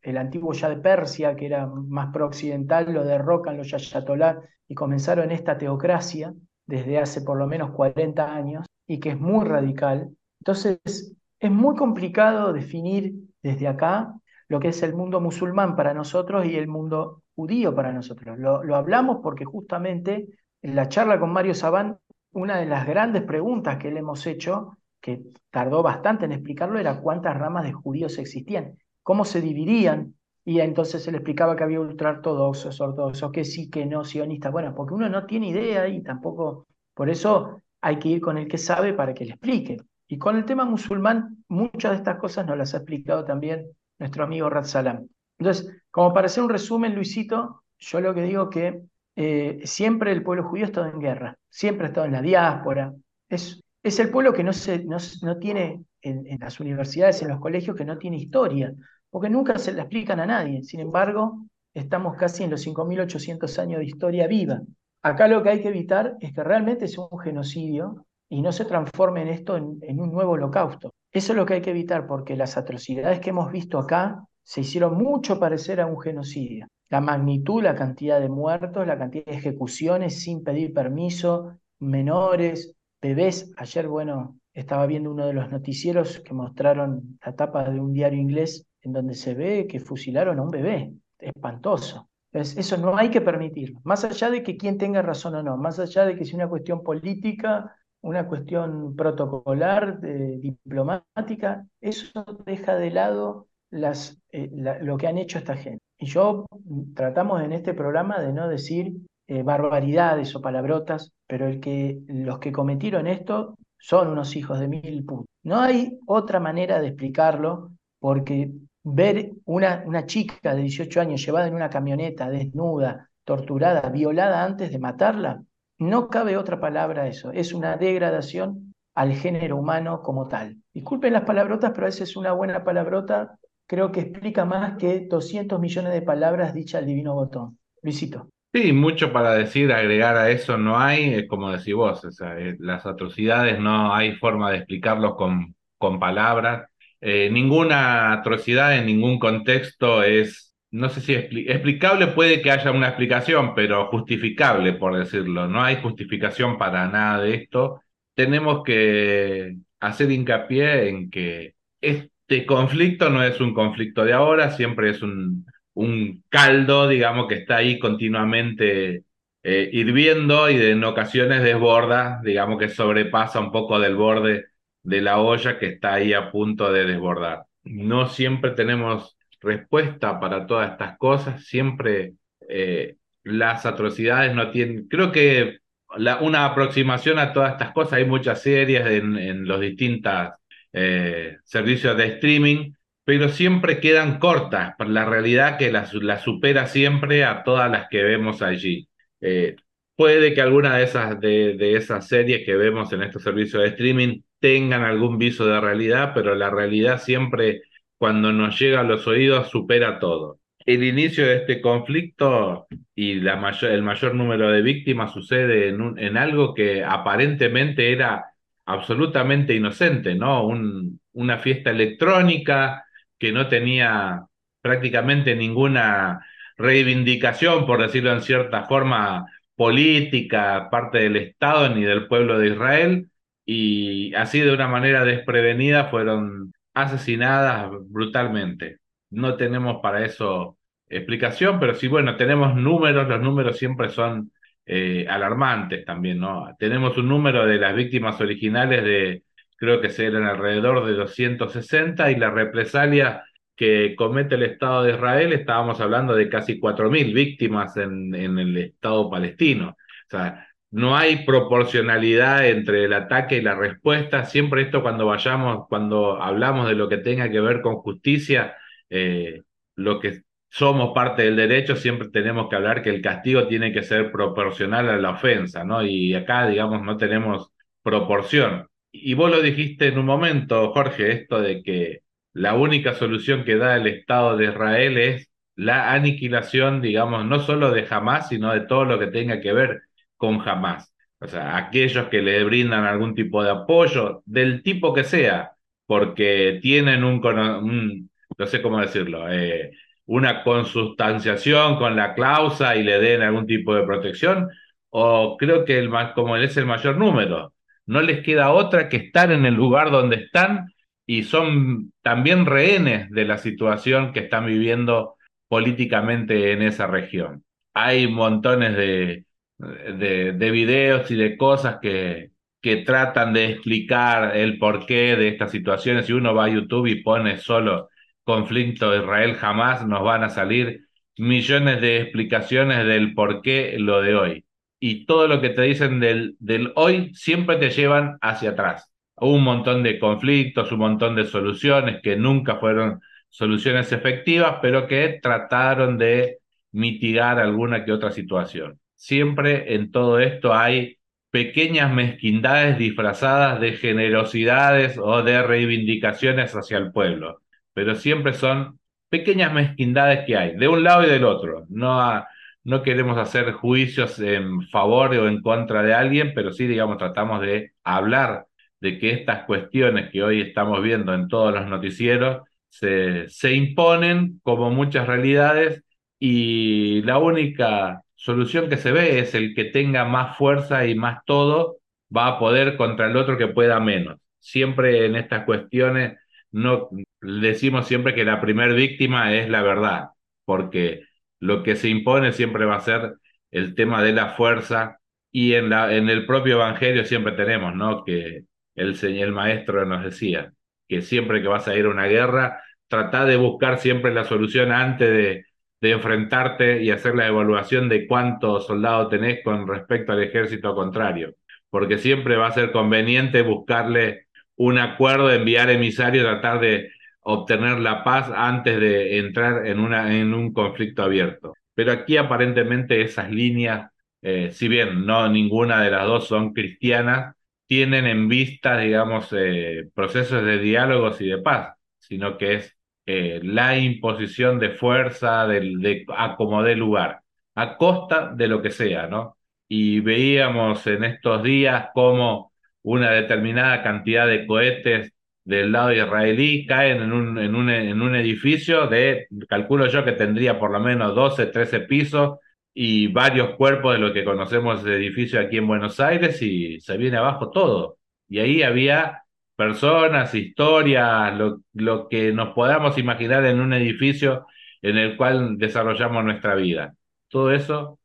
el antiguo Shah de Persia, que era más pro-occidental, lo derrocan los Yayatollah y comenzaron esta teocracia desde hace por lo menos 40 años y que es muy radical. Entonces, es muy complicado definir desde acá lo que es el mundo musulmán para nosotros y el mundo judío para nosotros. Lo, lo hablamos porque justamente en la charla con Mario Sabán, una de las grandes preguntas que le hemos hecho, que tardó bastante en explicarlo era cuántas ramas de judíos existían, cómo se dividían, y entonces él explicaba que había ultraortodoxos, ortodoxos, que sí, que no, sionistas. Bueno, porque uno no tiene idea y tampoco, por eso hay que ir con el que sabe para que le explique. Y con el tema musulmán, muchas de estas cosas nos las ha explicado también nuestro amigo Rad Salam. Entonces, como para hacer un resumen, Luisito, yo lo que digo que eh, siempre el pueblo judío ha estado en guerra, siempre ha estado en la diáspora. Es, es el pueblo que no, se, no, tiene en, en, las universidades, en los colegios, que no tiene historia, porque nunca se la explican a nadie. Sin embargo, estamos casi en los 5.800 años de historia viva. Acá lo que hay que evitar es que realmente sea un genocidio y no se transforme en esto en, un nuevo holocausto. Eso es lo que hay que evitar, porque las atrocidades que hemos visto acá se hicieron mucho parecer a un genocidio. La magnitud, la cantidad de muertos, la cantidad de ejecuciones sin pedir permiso, menores, bebés. Ayer, bueno, estaba viendo uno de los noticieros que mostraron la tapa de un diario inglés en donde se ve que fusilaron a un bebé. Espantoso. Eso no hay que permitirlo. Más allá de que quien tenga razón o no, más allá de que sea una cuestión política una cuestión protocolar, diplomática, eso deja de lado eh, lo que han hecho esta gente. Y yo mm, tratamos en este programa de no decir eh, barbaridades o palabrotas, pero el que, los que cometieron esto son unos hijos de mil putos. No hay otra manera de explicarlo porque ver una, una chica de 18 años llevada en una camioneta, desnuda, torturada, violada antes de matarla, no cabe otra palabra a eso, es una degradación al género humano como tal. Disculpen las palabrotas, pero a veces una buena palabrota creo que explica más que 200 millones de palabras dichas al divino botón. Luisito. Sí, mucho para decir, agregar a eso no hay, es como decís vos, eh, las atrocidades no hay forma de explicarlos con, con palabras. Eh, ninguna atrocidad en ningún contexto es no sé si explicable puede que haya una explicación, pero justificable, por decirlo. No hay justificación para nada de esto. Tenemos que hacer hincapié en que este conflicto no es un conflicto de ahora, siempre es un, un caldo, digamos, que está ahí continuamente eh, hirviendo y en ocasiones desborda, digamos que sobrepasa un poco del borde de la olla que está ahí a punto de desbordar. No siempre tenemos respuesta para todas estas cosas. Siempre eh, las atrocidades no tienen, creo que la, una aproximación a todas estas cosas, hay muchas series en, los distintos eh, servicios de streaming, pero siempre quedan cortas, por la realidad que las la supera siempre a todas las que vemos allí. Eh, puede que alguna de esas, de, de esas series que vemos en estos servicios de streaming tengan algún viso de realidad, pero la realidad siempre cuando nos llega a los oídos supera todo. El inicio de este conflicto y el mayor número de víctimas sucede en, en algo que aparentemente era absolutamente inocente, ¿no? Un, una fiesta electrónica que no tenía prácticamente ninguna reivindicación, por decirlo en cierta forma, política, parte del Estado ni del pueblo de Israel, y así de una manera desprevenida fueron asesinadas brutalmente. No tenemos para eso explicación, pero sí, bueno, tenemos números, los números siempre son eh, alarmantes también, ¿no? Tenemos un número de las víctimas originales de, creo que eran alrededor de 260 y la represalia que comete el Estado de Israel, estábamos hablando de casi 4.000 víctimas en, en el Estado palestino. O sea, no hay proporcionalidad entre el ataque y la respuesta. Siempre esto cuando vayamos, cuando hablamos de lo que tenga que ver con justicia, eh, lo que somos parte del derecho, siempre tenemos que hablar que el castigo tiene que ser proporcional a la ofensa, ¿no? Y acá, digamos, no tenemos proporción. Y vos lo dijiste en un momento, Jorge, esto de que la única solución que da el Estado de Israel es la aniquilación, digamos, no solo de Hamas, sino de todo lo que tenga que ver con jamás. O sea, aquellos que le brindan algún tipo de apoyo, del tipo que sea, porque tienen un, no sé cómo decirlo, eh, una consustanciación con la cláusula y le den algún tipo de protección, o creo que el, como es el mayor número, no les queda otra que estar en el lugar donde están y son también rehenes de la situación que están viviendo políticamente en esa región. Hay montones de, de, videos y de cosas que, que tratan de explicar el porqué de estas situaciones. Si uno va a YouTube y pone solo conflicto Israel jamás, nos van a salir millones de explicaciones del porqué lo de hoy. Y todo lo que te dicen del, del hoy siempre te llevan hacia atrás. Un montón de conflictos, un montón de soluciones que nunca fueron soluciones efectivas, pero que trataron de mitigar alguna que otra situación. Siempre en todo esto hay pequeñas mezquindades disfrazadas de generosidades o de reivindicaciones hacia el pueblo, pero siempre son pequeñas mezquindades que hay, de un lado y del otro. No, no queremos hacer juicios en favor o en contra de alguien, pero sí, digamos, tratamos de hablar de que estas cuestiones que hoy estamos viendo en todos los noticieros se, se imponen como muchas realidades y la única solución que se ve es el que tenga más fuerza y más todo va a poder contra el otro que pueda menos. Siempre en estas cuestiones no decimos siempre que la primer víctima es la verdad, porque lo que se impone siempre va a ser el tema de la fuerza y en, la, en el propio evangelio siempre tenemos, ¿no? Que el, el maestro nos decía que siempre que vas a ir a una guerra, trata de buscar siempre la solución antes de, de enfrentarte y hacer la evaluación de cuántos soldados tenés con respecto al ejército contrario, porque siempre va a ser conveniente buscarle un acuerdo, enviar emisarios, tratar de obtener la paz antes de entrar en, una, en un conflicto abierto. Pero aquí aparentemente esas líneas, eh, si bien no ninguna de las dos son cristianas, tienen en vista, digamos, eh, procesos de diálogos y de paz, sino que es eh, la imposición de fuerza, de, de acomodar lugar, a costa de lo que sea, ¿no? Y veíamos en estos días cómo una determinada cantidad de cohetes del lado israelí caen en un, en un, en un edificio de, calculo yo que tendría por lo menos 12, 13 pisos y varios cuerpos de lo que conocemos de edificio aquí en Buenos Aires y se viene abajo todo. Y ahí había personas, historias, lo, lo que nos podamos imaginar en un edificio en el cual desarrollamos nuestra vida. Todo eso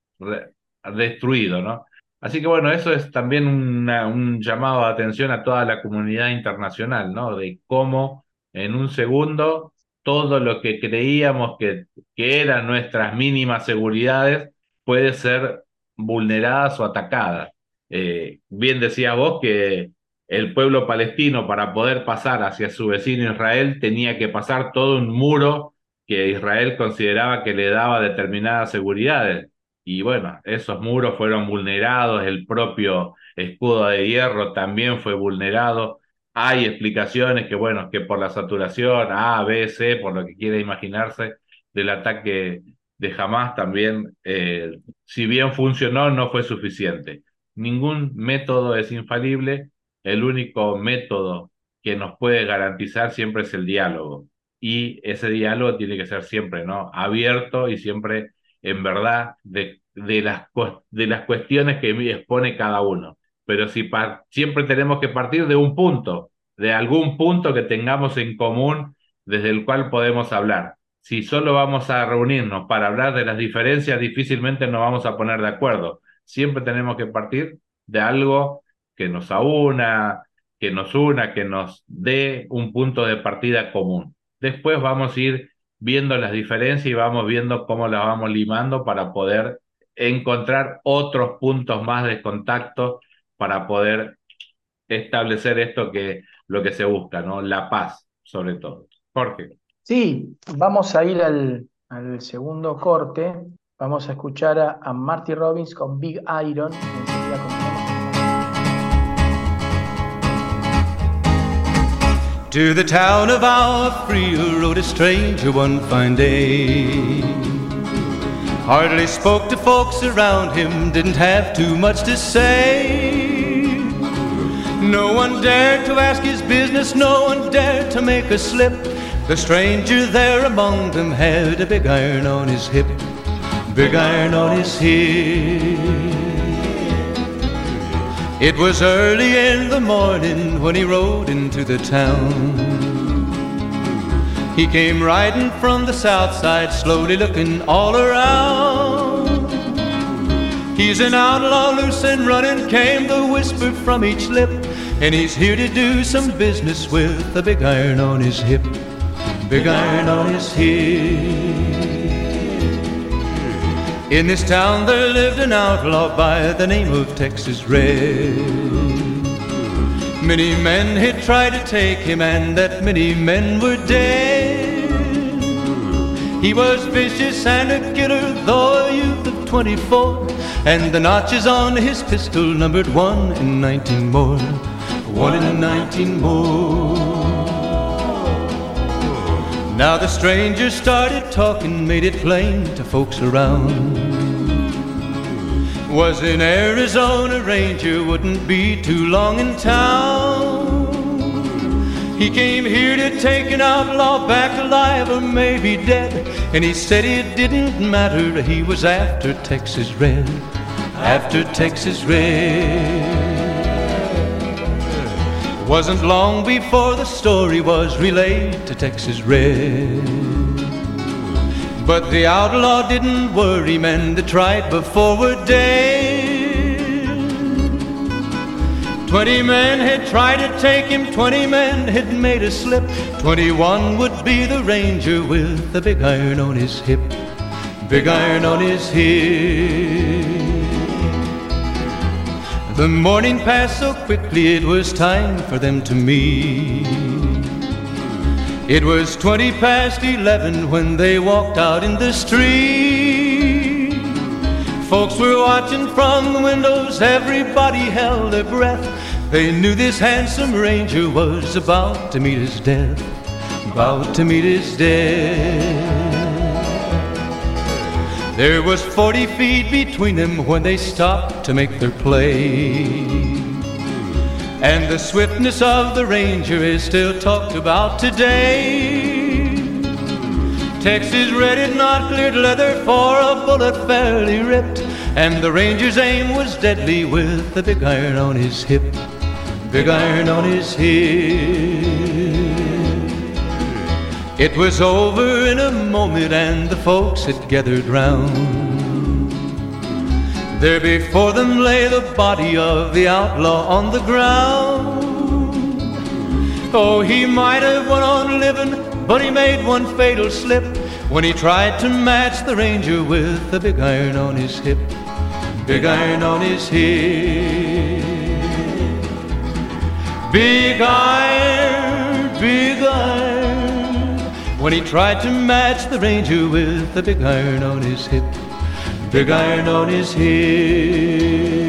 destruido, ¿no? Así que bueno, eso es también un llamado de atención a toda la comunidad internacional, ¿no? De cómo en un segundo todo lo que creíamos que, que eran nuestras mínimas seguridades puede ser vulneradas o atacadas. Eh, bien decías vos que el pueblo palestino para poder pasar hacia su vecino Israel tenía que pasar todo un muro que Israel consideraba que le daba determinadas seguridades. Y bueno, esos muros fueron vulnerados, el propio escudo de hierro también fue vulnerado. Hay explicaciones que, bueno, que por la saturación A, B, C, por lo que quiera imaginarse, del ataque de Hamas también, eh, si bien funcionó, no fue suficiente. Ningún método es infalible el único método que nos puede garantizar siempre es el diálogo. Y ese diálogo tiene que ser siempre, ¿no? Abierto y siempre en verdad de, de, las, de las cuestiones que expone cada uno. Pero si siempre tenemos que partir de un punto, de algún punto que tengamos en común desde el cual podemos hablar. Si solo vamos a reunirnos para hablar de las diferencias, difícilmente nos vamos a poner de acuerdo. Siempre tenemos que partir de algo que nos aúna, que nos una, que nos dé un punto de partida común. Después vamos a ir viendo las diferencias y vamos viendo cómo las vamos limando para poder encontrar otros puntos más de contacto para poder establecer esto que lo que se busca, ¿no? La paz, sobre todo. Jorge. Sí, vamos a ir al, al segundo corte. Vamos a escuchar a, a Marty Robbins con Big Iron. To the town of our free rode a stranger one fine day. Hardly spoke to folks around him, didn't have too much to say. No one dared to ask his business, no one dared to make a slip. The stranger there among them had a big iron on his hip, big iron on his hip. It was early in the morning when he rode into the town. He came riding from the south side, slowly looking all around. He's an outlaw loose and running, came the whisper from each lip. And he's here to do some business with a big iron on his hip. Big iron on his hip. In this town there lived an outlaw by the name of Texas Red. Many men had tried to take him, and that many men were dead. He was vicious and a killer, though a youth of 24, and the notches on his pistol numbered one in 19 more. One in 19 more. Now the stranger started talking, made it plain to folks around. Was in Arizona Ranger, wouldn't be too long in town. He came here to take an outlaw back alive or maybe dead. And he said it didn't matter, he was after Texas Red. After Texas Red. Wasn't long before the story was relayed to Texas Red. But the outlaw didn't worry, men that tried before were dead. Twenty men had tried to take him, twenty men had made a slip. Twenty-one would be the ranger with the big iron on his hip. Big iron on his hip. The morning passed so quickly, it was time for them to meet. It was twenty past eleven when they walked out in the street. Folks were watching from the windows, everybody held their breath. They knew this handsome ranger was about to meet his death, about to meet his death. There was forty feet between them when they stopped to make their play. And the swiftness of the Ranger is still talked about today. Texas red had not cleared leather for a bullet fairly ripped. And the Ranger's aim was deadly with the big iron on his hip. Big iron on his hip. It was over in a moment, and the folks had gathered round. There before them lay the body of the outlaw on the ground. Oh, he might have went on living, but he made one fatal slip when he tried to match the ranger with the big iron on his hip. Big iron on his hip. Big iron, big iron. When he tried to match the ranger with the big iron on his hip. Big iron on his Sin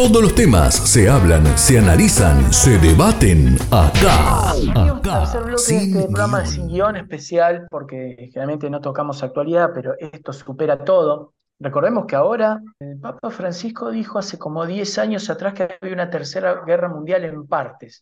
Todos los temas se hablan, se analizan, se debaten acá. Acá. Tercer bloque de este programa sin guion especial porque generalmente no tocamos actualidad, pero esto supera todo. Recordemos que ahora el Papa Francisco dijo hace como 10 años atrás que había una tercera guerra mundial en partes.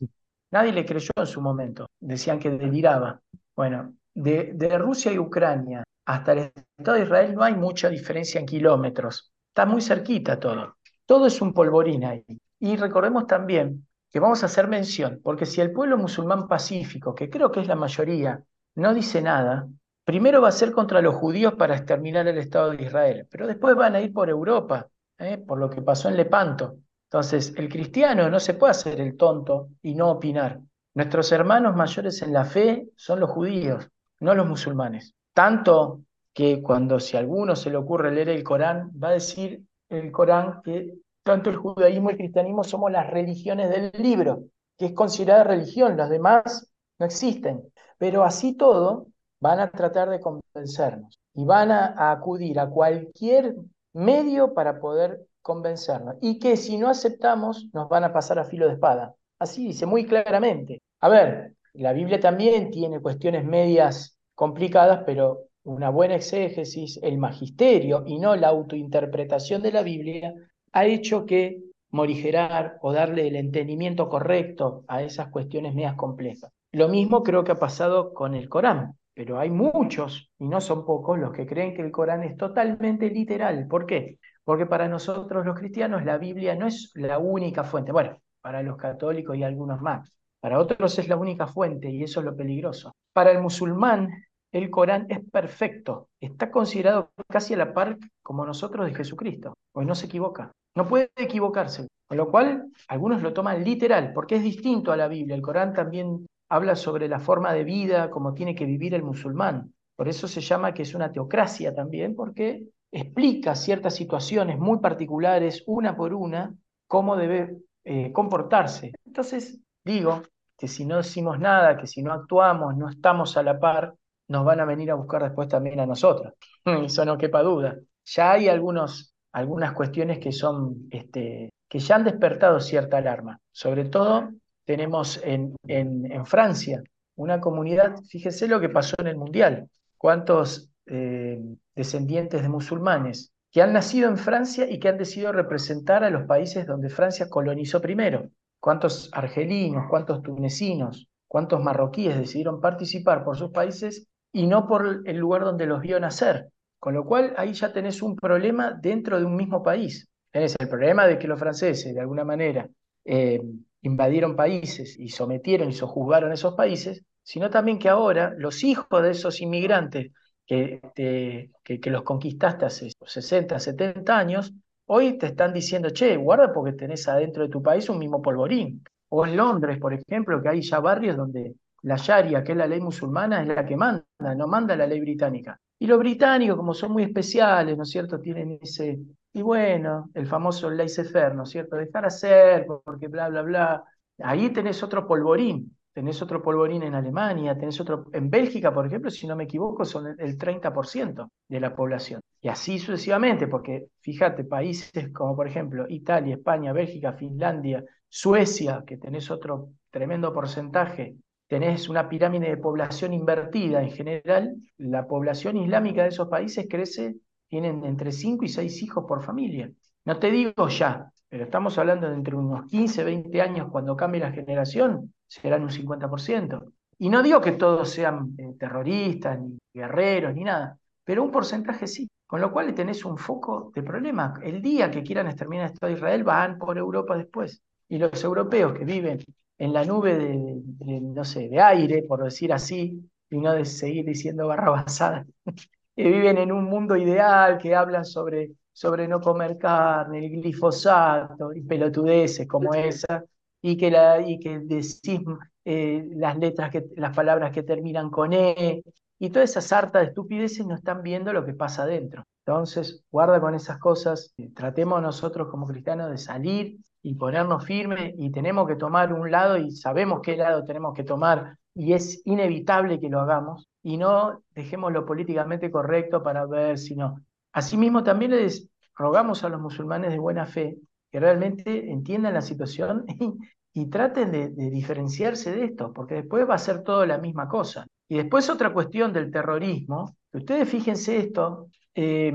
Nadie le creyó en su momento. Decían que deliraba. Bueno, de, de Rusia y Ucrania hasta el Estado de Israel no hay mucha diferencia en kilómetros. Está muy cerquita todo. Todo es un polvorín ahí. Y recordemos también que vamos a hacer mención, porque si el pueblo musulmán pacífico, que creo que es la mayoría, no dice nada, primero va a ser contra los judíos para exterminar el Estado de Israel, pero después van a ir por Europa, ¿eh? por lo que pasó en Lepanto. Entonces, el cristiano no se puede hacer el tonto y no opinar. Nuestros hermanos mayores en la fe son los judíos, no los musulmanes. Tanto que cuando si a alguno se le ocurre leer el Corán, va a decir el Corán que tanto el judaísmo y el cristianismo somos las religiones del libro, que es considerada religión, los demás no existen. Pero así todo, van a tratar de convencernos y van a, acudir a cualquier medio para poder convencernos. Y que si no aceptamos, nos van a pasar a filo de espada. Así dice muy claramente. A ver, la Biblia también tiene cuestiones medias complicadas, pero una buena exégesis, el magisterio y no la autointerpretación de la Biblia, ha hecho que morigerar o darle el entendimiento correcto a esas cuestiones medias complejas. Lo mismo creo que ha pasado con el Corán, pero hay muchos, y no son pocos, los que creen que el Corán es totalmente literal. ¿Por qué? Porque para nosotros los cristianos la Biblia no es la única fuente. Bueno, para los católicos y algunos más. Para otros es la única fuente y eso es lo peligroso. Para el musulmán, el Corán es perfecto, está considerado casi a la par como nosotros de Jesucristo, pues no se equivoca, no puede equivocarse, con lo cual algunos lo toman literal, porque es distinto a la Biblia. El Corán también habla sobre la forma de vida, como tiene que vivir el musulmán. Por eso se llama que es una teocracia también, porque explica ciertas situaciones muy particulares, una por una, cómo debe eh, comportarse. Entonces, digo que si no decimos nada, que si no actuamos, no estamos a la par, nos van a venir a buscar después también a nosotros. Eso no quepa duda. Ya hay algunos, algunas cuestiones que son, este, que ya han despertado cierta alarma. Sobre todo tenemos en, en, Francia una comunidad, fíjese lo que pasó en el Mundial, cuántos eh, descendientes de musulmanes que han nacido en Francia y que han decidido representar a los países donde Francia colonizó primero. Cuántos argelinos, cuántos tunecinos, cuántos marroquíes decidieron participar por sus países y no por el lugar donde los vio nacer. Con lo cual ahí ya tenés un problema dentro de un mismo país. Tenés el problema de que los franceses, de alguna manera, eh, invadieron países y sometieron y sojuzgaron esos países, sino también que ahora los hijos de esos inmigrantes que, que, los conquistaste hace 60, 70 años, hoy te están diciendo, che, guarda porque tenés adentro de tu país un mismo polvorín. O en Londres, por ejemplo, que hay ya barrios donde la Sharia, que es la ley musulmana, es la que manda, no manda la ley británica. Y los británicos, como son muy especiales, ¿no es cierto?, tienen ese, y bueno, el famoso laissez-faire, ¿no es cierto?, dejar hacer, porque bla, bla, bla. Ahí tenés otro polvorín, tenés otro polvorín en Alemania, tenés otro, en Bélgica, por ejemplo, si no me equivoco, son el 30% de la población. Y así sucesivamente, porque fíjate, países como por ejemplo Italia, España, Bélgica, Finlandia, Suecia, que tenés otro tremendo porcentaje tenés una pirámide de población invertida en general, la población islámica de esos países crece, tienen entre 5 y 6 hijos por familia. No te digo ya, pero estamos hablando de entre unos 15, 20 años, cuando cambie la generación, serán un 50%. Y no digo que todos sean eh, terroristas, ni guerreros, ni nada, pero un porcentaje sí. Con lo cual tenés un foco de problema. El día que quieran exterminar el Estado de Israel, van por Europa después. Y los europeos que viven en la nube de, no sé, de aire, por decir así, y no de seguir diciendo barrabasadas, que viven en un mundo ideal, que hablan sobre, sobre no comer carne, el glifosato y pelotudeces como esa, y que, la, y que decís eh, las letras, que, las palabras que terminan con E, y toda esa sarta de estupideces no están viendo lo que pasa adentro. Entonces, guarda con esas cosas, tratemos nosotros como cristianos de salir y ponernos firmes y tenemos que tomar un lado y sabemos qué lado tenemos que tomar y es inevitable que lo hagamos y no dejemos lo políticamente correcto para ver si no. Asimismo, también les rogamos a los musulmanes de buena fe que realmente entiendan la situación y, traten de, diferenciarse de esto, porque después va a ser todo la misma cosa. Y después otra cuestión del terrorismo, ustedes fíjense esto, eh,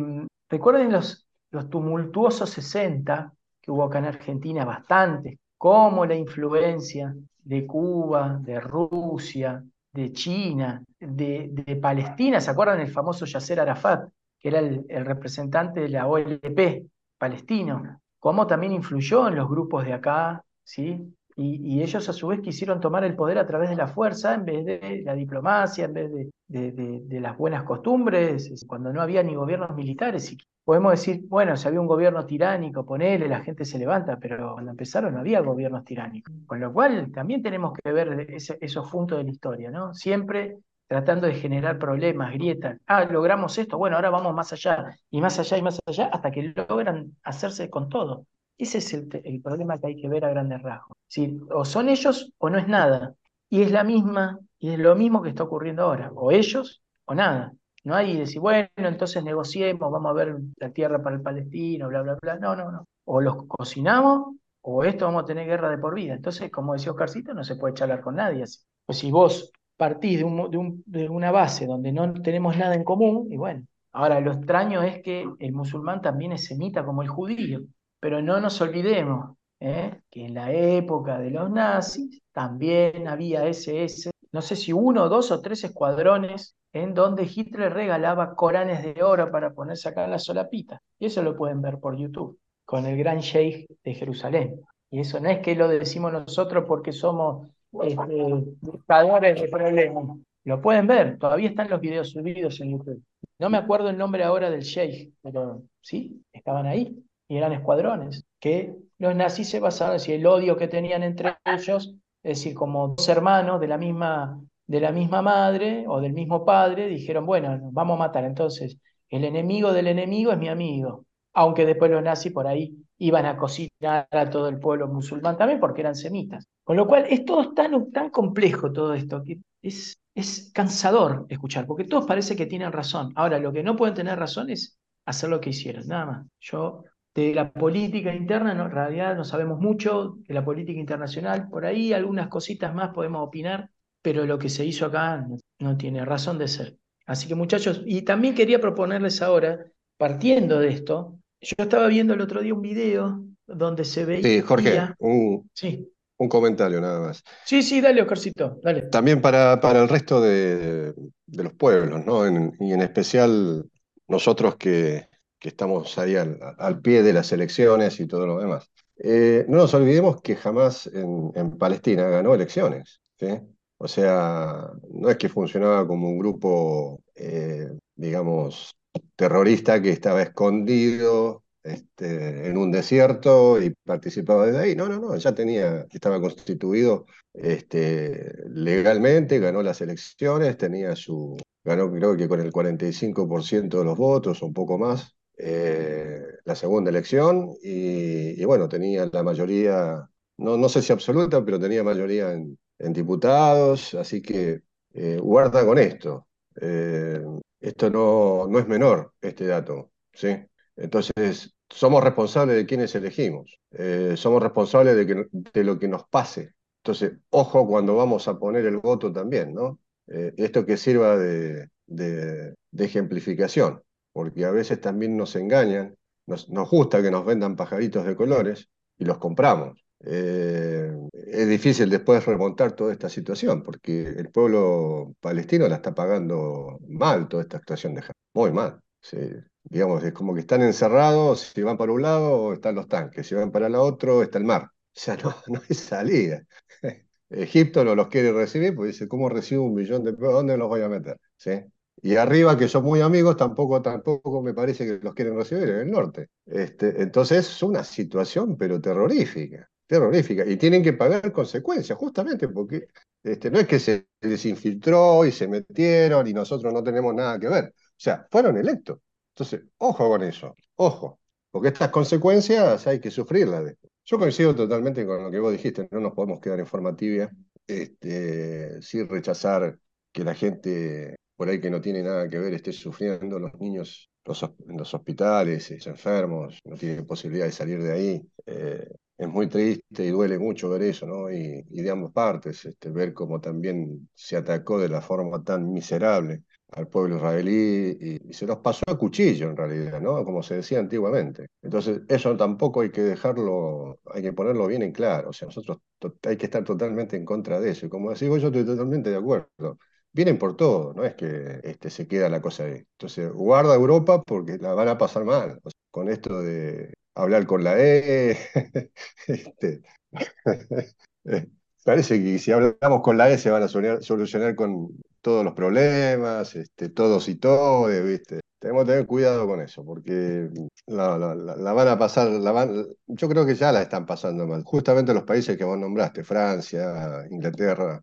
recuerden los, tumultuosos 60, que hubo acá en Argentina bastante, como la influencia de Cuba, de Rusia, de China, de, Palestina, ¿se acuerdan del famoso Yasser Arafat, que era el, representante de la OLP palestino? Cómo también influyó en los grupos de acá, ¿sí? Y, ellos a su vez quisieron tomar el poder a través de la fuerza en vez de la diplomacia, en vez de, las buenas costumbres, cuando no había ni gobiernos militares. Y podemos decir, bueno, si había un gobierno tiránico, ponele, la gente se levanta, pero cuando empezaron no había gobiernos tiránicos. Con lo cual también tenemos que ver esos puntos de la historia, ¿no? Siempre tratando de generar problemas, grietas. Ah, logramos esto, bueno, ahora vamos más allá, y más allá, y más allá, hasta que logran hacerse con todo. Ese es el, problema que hay que ver a grandes rasgos. Si, o son ellos o no es nada. Y es la misma, y es lo mismo que está ocurriendo ahora. O ellos o nada. No hay decir, bueno, entonces negociemos, vamos a ver la tierra para el palestino, bla, bla, bla. No, no, no. O los cocinamos o esto vamos a tener guerra de por vida. Entonces, como decía Oscarcito, no se puede charlar con nadie. Pues si vos partís de, un, de, una base donde no tenemos nada en común, y bueno, ahora lo extraño es que el musulmán también es semita como el judío. Pero no nos olvidemos ¿eh? que en la época de los nazis también había SS, no sé si uno, dos o tres escuadrones en donde Hitler regalaba coranes de oro para ponerse acá en la solapita. Y eso lo pueden ver por YouTube, con el gran sheikh de Jerusalén. Y eso no es que lo decimos nosotros porque somos este, buscadores de problemas. Lo pueden ver, todavía están los videos subidos en YouTube. No me acuerdo el nombre ahora del Sheikh, pero sí, estaban ahí eran escuadrones. Que los nazis se basaban, en el odio que tenían entre ellos, es decir, como dos hermanos de la misma, de la misma madre o del mismo padre, dijeron, bueno, vamos a matar. Entonces, el enemigo del enemigo es mi amigo. Aunque después los nazis por ahí iban a cocinar a todo el pueblo musulmán también porque eran semitas. Con lo cual es todo tan, tan complejo todo esto que es, es cansador escuchar, porque todos parece que tienen razón. Ahora, lo que no pueden tener razón es hacer lo que hicieron, nada más. Yo de la política interna, no, en realidad no sabemos mucho, de la política internacional, por ahí algunas cositas más podemos opinar, pero lo que se hizo acá no, tiene razón de ser. Así que muchachos, y también quería proponerles ahora, partiendo de esto, yo estaba viendo el otro día un video donde se veía... Sí, Jorge, un, sí. un comentario nada más. Sí, sí, dale, Oscarcito, dale. También para, para el resto de, de los pueblos, ¿no? y en especial nosotros que, que estamos ahí al, pie de las elecciones y todo lo demás. Eh, no nos olvidemos que jamás en, Palestina ganó elecciones. O sea, no es que funcionaba como un grupo, eh, digamos, terrorista que estaba escondido este, en un desierto y participaba desde ahí. No, no, no, ya tenía, estaba constituido este, legalmente, ganó las elecciones, tenía su, ganó creo que con el 45% de los votos, un poco más, eh, la segunda elección y, bueno, tenía la mayoría, no, no sé si absoluta, pero tenía mayoría en, diputados, así que eh, guarda con esto. Eh, esto no, no es menor, este dato. ¿sí? Entonces, somos responsables de quienes elegimos, somos responsables de, que, de lo que nos pase. Entonces, ojo cuando vamos a poner el voto también, ¿no? esto que sirva de, de ejemplificación porque a veces también nos engañan, nos, nos gusta que nos vendan pajaritos de colores y los compramos. Eh, es difícil después remontar toda esta situación, porque el pueblo palestino la está pagando mal toda esta actuación de Hamas, muy mal. digamos, es como que están encerrados, si van para un lado están los tanques, si van para el otro está el mar. O sea, no, hay salida. Egipto no los quiere recibir, pues dice, ¿cómo recibo un millón de pesos? ¿Dónde los voy a meter? ¿Sí? Y arriba, que son muy amigos, tampoco, tampoco me parece que los quieren recibir en el norte. Este, entonces es una situación, pero terrorífica, terrorífica. Y tienen que pagar consecuencias, justamente porque este, no es que se les infiltró y se metieron y nosotros no tenemos nada que ver. O sea, fueron electos. Entonces, ojo con eso, ojo, porque estas consecuencias hay que sufrirlas. Yo coincido totalmente con lo que vos dijiste, no nos podemos quedar en forma tibia, este, sin rechazar que la gente por ahí que no tiene nada que ver esté sufriendo, los niños los, en los hospitales, enfermos, no tienen posibilidad de salir de ahí. Eh, es muy triste y duele mucho ver eso, ¿no? Y, y de ambas partes, este, ver cómo también se atacó de la forma tan miserable al pueblo israelí y, y, se los pasó a cuchillo en realidad, ¿no? Como se decía antiguamente. Entonces, eso tampoco hay que dejarlo, hay que ponerlo bien en claro. O sea, nosotros hay que estar totalmente en contra de eso. Y como decís, yo estoy totalmente de acuerdo vienen por todo, no es que este, se queda la cosa ahí. Entonces, guarda Europa porque la van a pasar mal. con esto de hablar con la E, este, eh, parece que si hablamos con la E se van a solucionar, con todos los problemas, este, todos y todos, ¿viste? Tenemos que tener cuidado con eso, porque la, van a pasar, yo creo que ya la están pasando mal. Justamente los países que vos nombraste, Francia, Inglaterra,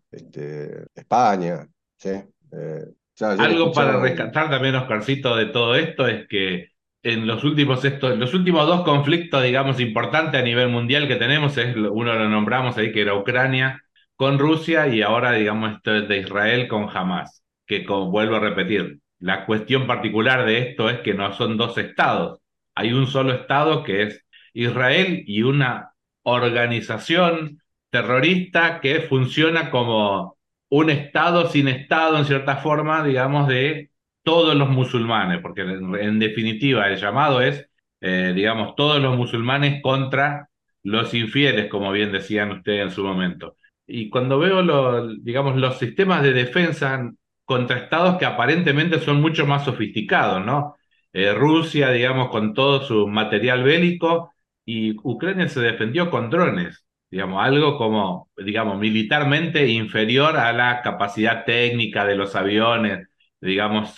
España, eh, Algo para rescatar también, Oscarcito, de todo esto es que en los últimos, estos, los últimos dos conflictos, digamos, importantes a nivel mundial que tenemos, es uno lo nombramos ahí, que era Ucrania con Rusia, y ahora, digamos, esto es de Israel con Hamas, que vuelvo a repetir, la cuestión particular de esto es que no son dos estados, hay un solo estado que es Israel y una organización terrorista que funciona como un Estado sin Estado, en cierta forma, digamos, de todos los musulmanes, porque en, definitiva el llamado es, eh, digamos, todos los musulmanes contra los infieles, como bien decían ustedes en su momento. Y cuando veo, digamos, los sistemas de defensa contra estados que aparentemente son mucho más sofisticados, ¿no? Eh, Rusia, digamos, con todo su material bélico, y Ucrania se defendió con drones, digamos, algo como, digamos, militarmente inferior a la capacidad técnica de los aviones, digamos,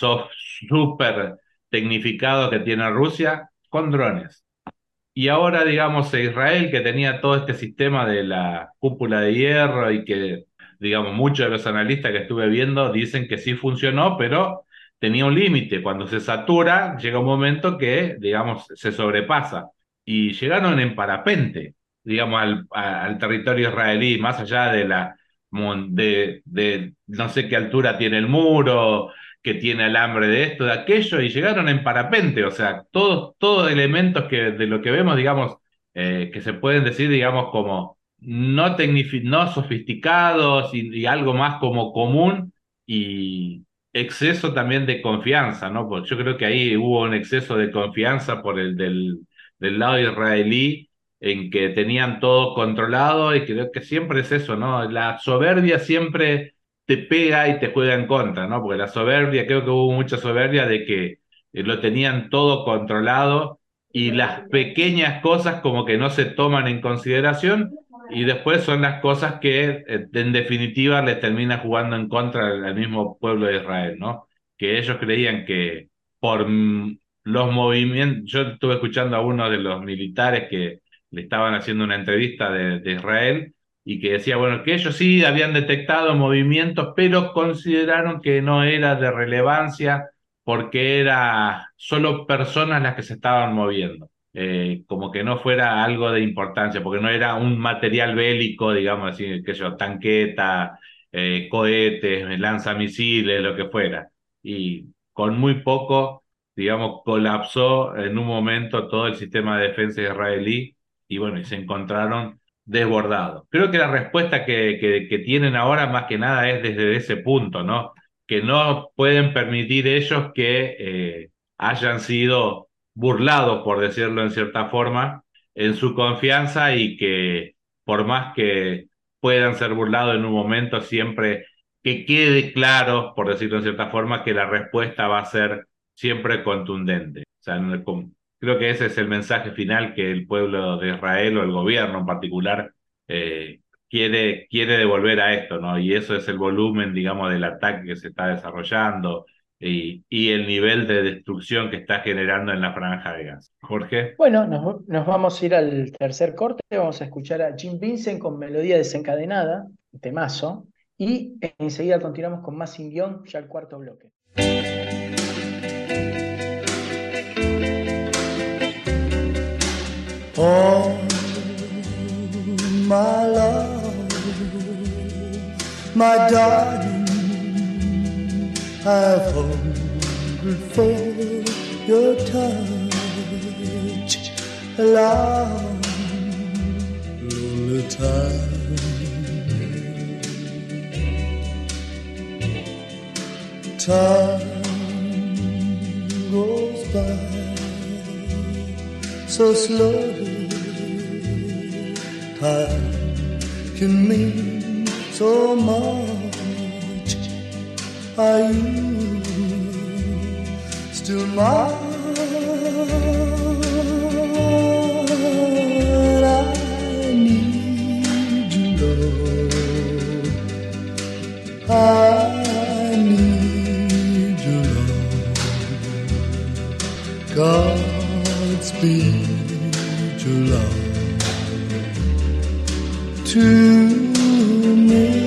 súper tecnificados que tiene Rusia, con drones. Y ahora, digamos, Israel, que tenía todo este sistema de la cúpula de hierro y que, digamos, muchos de los analistas que estuve viendo dicen que sí funcionó, pero tenía un límite. Cuando se satura, llega un momento que, digamos, se sobrepasa. Y llegaron en parapente, digamos, al, al territorio israelí, más allá de la de, de no sé qué altura tiene el muro, que tiene alambre de esto, de aquello, y llegaron en parapente, o sea, todos, todos elementos que de lo que vemos, digamos, eh, que se pueden decir, digamos, como no, no sofisticados y, algo más como común y exceso también de confianza, ¿no? Porque yo creo que ahí hubo un exceso de confianza por el del, del lado israelí en que tenían todo controlado y creo que siempre es eso, ¿no? La soberbia siempre te pega y te juega en contra, ¿no? Porque la soberbia, creo que hubo mucha soberbia de que eh, lo tenían todo controlado y las pequeñas cosas como que no se toman en consideración y después son las cosas que eh, en definitiva les termina jugando en contra al mismo pueblo de Israel, ¿no? Que ellos creían que por los movimientos, yo estuve escuchando a uno de los militares que le estaban haciendo una entrevista de, Israel y que decía, bueno, que ellos sí habían detectado movimientos, pero consideraron que no era de relevancia porque era solo personas las que se estaban moviendo. Eh, como que no fuera algo de importancia, porque no era un material bélico, digamos así, que yo, tanqueta, eh, cohetes, lanzamisiles, lo que fuera. Y con muy poco, digamos, colapsó en un momento todo el sistema de defensa israelí y bueno, y se encontraron desbordado. Creo que la respuesta que, que, tienen ahora más que nada es desde ese punto, ¿no? Que no pueden permitir ellos que eh, hayan sido burlados, por decirlo en cierta forma, en su confianza y que por más que puedan ser burlados en un momento, siempre que quede claro, por decirlo en cierta forma, que la respuesta va a ser siempre contundente. O sea, Creo que ese es el mensaje final que el pueblo de Israel o el gobierno en particular eh, quiere, quiere devolver a esto, ¿no? Y eso es el volumen, digamos, del ataque que se está desarrollando y, el nivel de destrucción que está generando en la franja de gas. Jorge. Bueno, nos, nos vamos a ir al tercer corte, vamos a escuchar a Jim Vincent con Melodía Desencadenada, temazo, y enseguida continuamos con más sin guion, ya el cuarto bloque. Oh, my love, my darling, I've hungered for your touch long, lonely time. Time goes by so slowly time can mean so much. Are you still mine? I need you, Lord. I need you, Lord must be too long to me.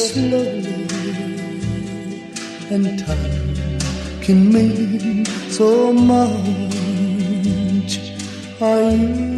Slowly, and time can mean so much. Are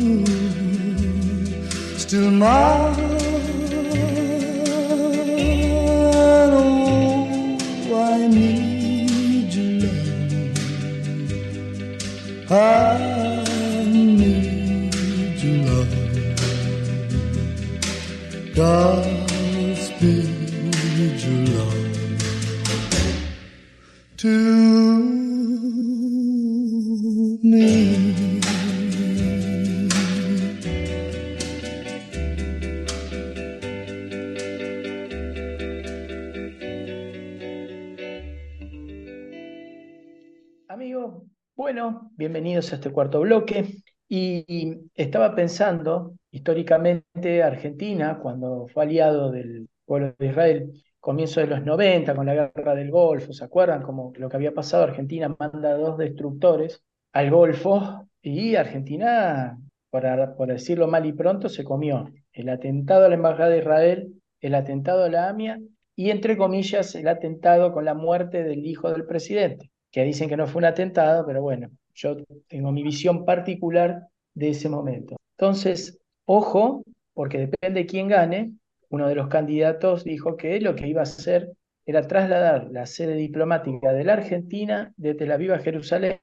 bienvenidos a este cuarto bloque. Y, estaba pensando, históricamente, Argentina, cuando fue aliado del pueblo de Israel, comienzo de los 90, con la guerra del Golfo, ¿se acuerdan? Como lo que había pasado, Argentina manda dos destructores al Golfo y Argentina, por decirlo mal y pronto, se comió el atentado a la Embajada de Israel, el atentado a la AMIA y, entre comillas, el atentado con la muerte del hijo del presidente, que dicen que no fue un atentado, pero bueno, yo tengo mi visión particular de ese momento. Entonces, ojo, porque depende de quién gane, uno de los candidatos dijo que lo que iba a hacer era trasladar la sede diplomática de la Argentina de Tel Aviv a Jerusalén,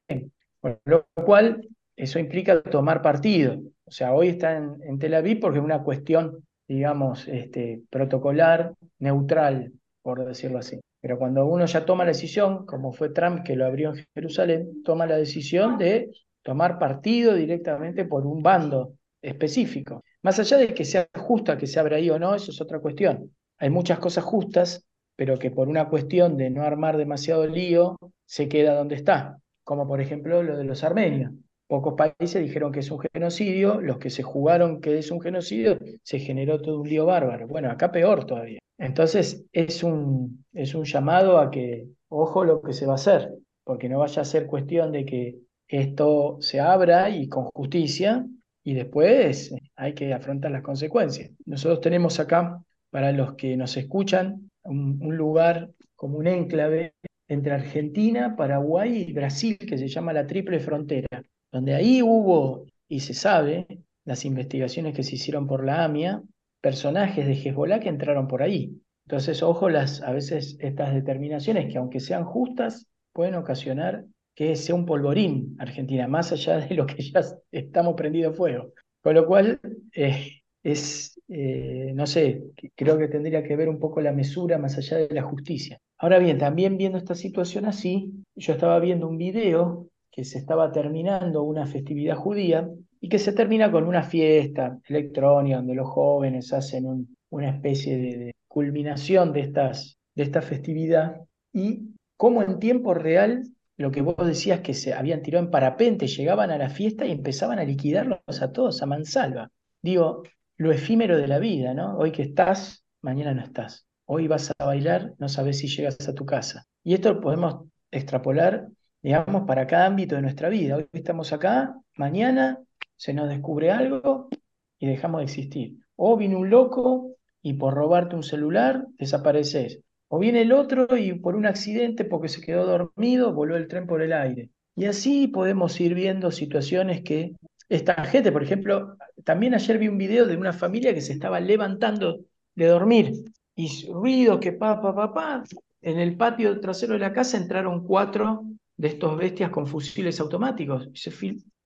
lo cual eso implica tomar partido. O sea, hoy está en, en Tel Aviv porque es una cuestión, digamos, este, protocolar, neutral, por decirlo así. Pero cuando uno ya toma la decisión, como fue Trump que lo abrió en Jerusalén, toma la decisión de tomar partido directamente por un bando específico. Más allá de que sea justa que se abra ahí o no, eso es otra cuestión. Hay muchas cosas justas, pero que por una cuestión de no armar demasiado lío, se queda donde está. Como por ejemplo lo de los armenios. Pocos países dijeron que es un genocidio, los que se jugaron que es un genocidio, se generó todo un lío bárbaro. Bueno, acá peor todavía. Entonces es un, es un llamado a que, ojo lo que se va a hacer, porque no vaya a ser cuestión de que esto se abra y con justicia, y después hay que afrontar las consecuencias. Nosotros tenemos acá, para los que nos escuchan, un, un lugar como un enclave entre Argentina, Paraguay y Brasil, que se llama la Triple Frontera, donde ahí hubo, y se sabe, las investigaciones que se hicieron por la AMIA, personajes de Hezbollah que entraron por ahí. Entonces, ojo, las, a veces estas determinaciones, que aunque sean justas, pueden ocasionar que sea un polvorín Argentina, más allá de lo que ya estamos prendido fuego. Con lo cual, eh, es, eh, no sé, creo que tendría que ver un poco la mesura más allá de la justicia. Ahora bien, también viendo esta situación así, yo estaba viendo un video que se estaba terminando una festividad judía y que se termina con una fiesta electrónica donde los jóvenes hacen un, una especie de, de culminación de, estas, de esta festividad y cómo en tiempo real lo que vos decías que se habían tirado en parapente, llegaban a la fiesta y empezaban a liquidarlos a todos a mansalva. Digo, lo efímero de la vida, ¿no? Hoy que estás, mañana no estás. Hoy vas a bailar, no sabes si llegas a tu casa. Y esto lo podemos extrapolar, digamos, para cada ámbito de nuestra vida. Hoy estamos acá, mañana se nos descubre algo y dejamos de existir. O viene un loco y por robarte un celular desapareces. O viene el otro y por un accidente, porque se quedó dormido, voló el tren por el aire. Y así podemos ir viendo situaciones que esta gente, por ejemplo, también ayer vi un video de una familia que se estaba levantando de dormir y ruido que pa, pa, pa, pa. En el patio trasero de la casa entraron cuatro de estos bestias con fusiles automáticos. Se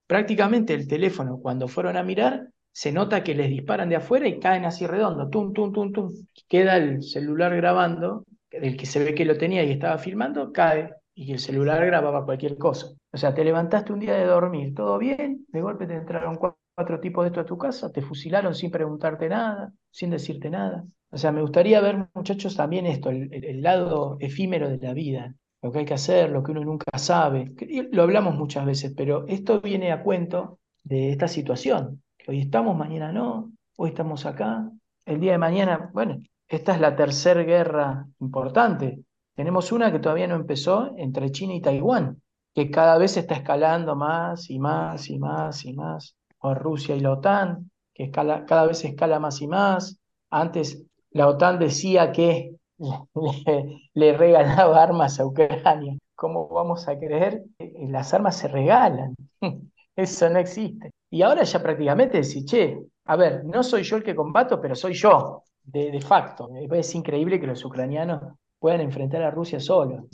prácticamente el teléfono, cuando fueron a mirar, se nota que les disparan de afuera y caen así redondo, tum, tum, tum, tum. Queda el celular grabando, el que se ve que lo tenía y estaba filmando, cae y el celular grababa cualquier cosa. O sea, te levantaste un día de dormir, todo bien, de golpe te entraron cuatro, tipos de esto a tu casa, te fusilaron sin preguntarte nada, sin decirte nada. O sea, me gustaría ver, muchachos, también esto, el lado efímero de la vida, lo que hay que hacer, lo que uno nunca sabe. Lo hablamos muchas veces, pero esto viene a cuento de esta situación. Hoy estamos, mañana no, hoy estamos acá, el día de mañana, bueno, esta es la tercera guerra importante. Tenemos una que todavía no empezó entre China y Taiwán, que cada vez está escalando más y más y más y más. O Rusia y la OTAN, que cada vez escala más y más. Antes la OTAN decía que le, le regalaba armas a Ucrania. ¿Cómo vamos a creer? Las armas se regalan. Eso no existe. Y ahora ya prácticamente decís, che, a ver, no soy yo el que combato, pero soy yo, de, de facto. Es increíble que los ucranianos puedan enfrentar a Rusia solos.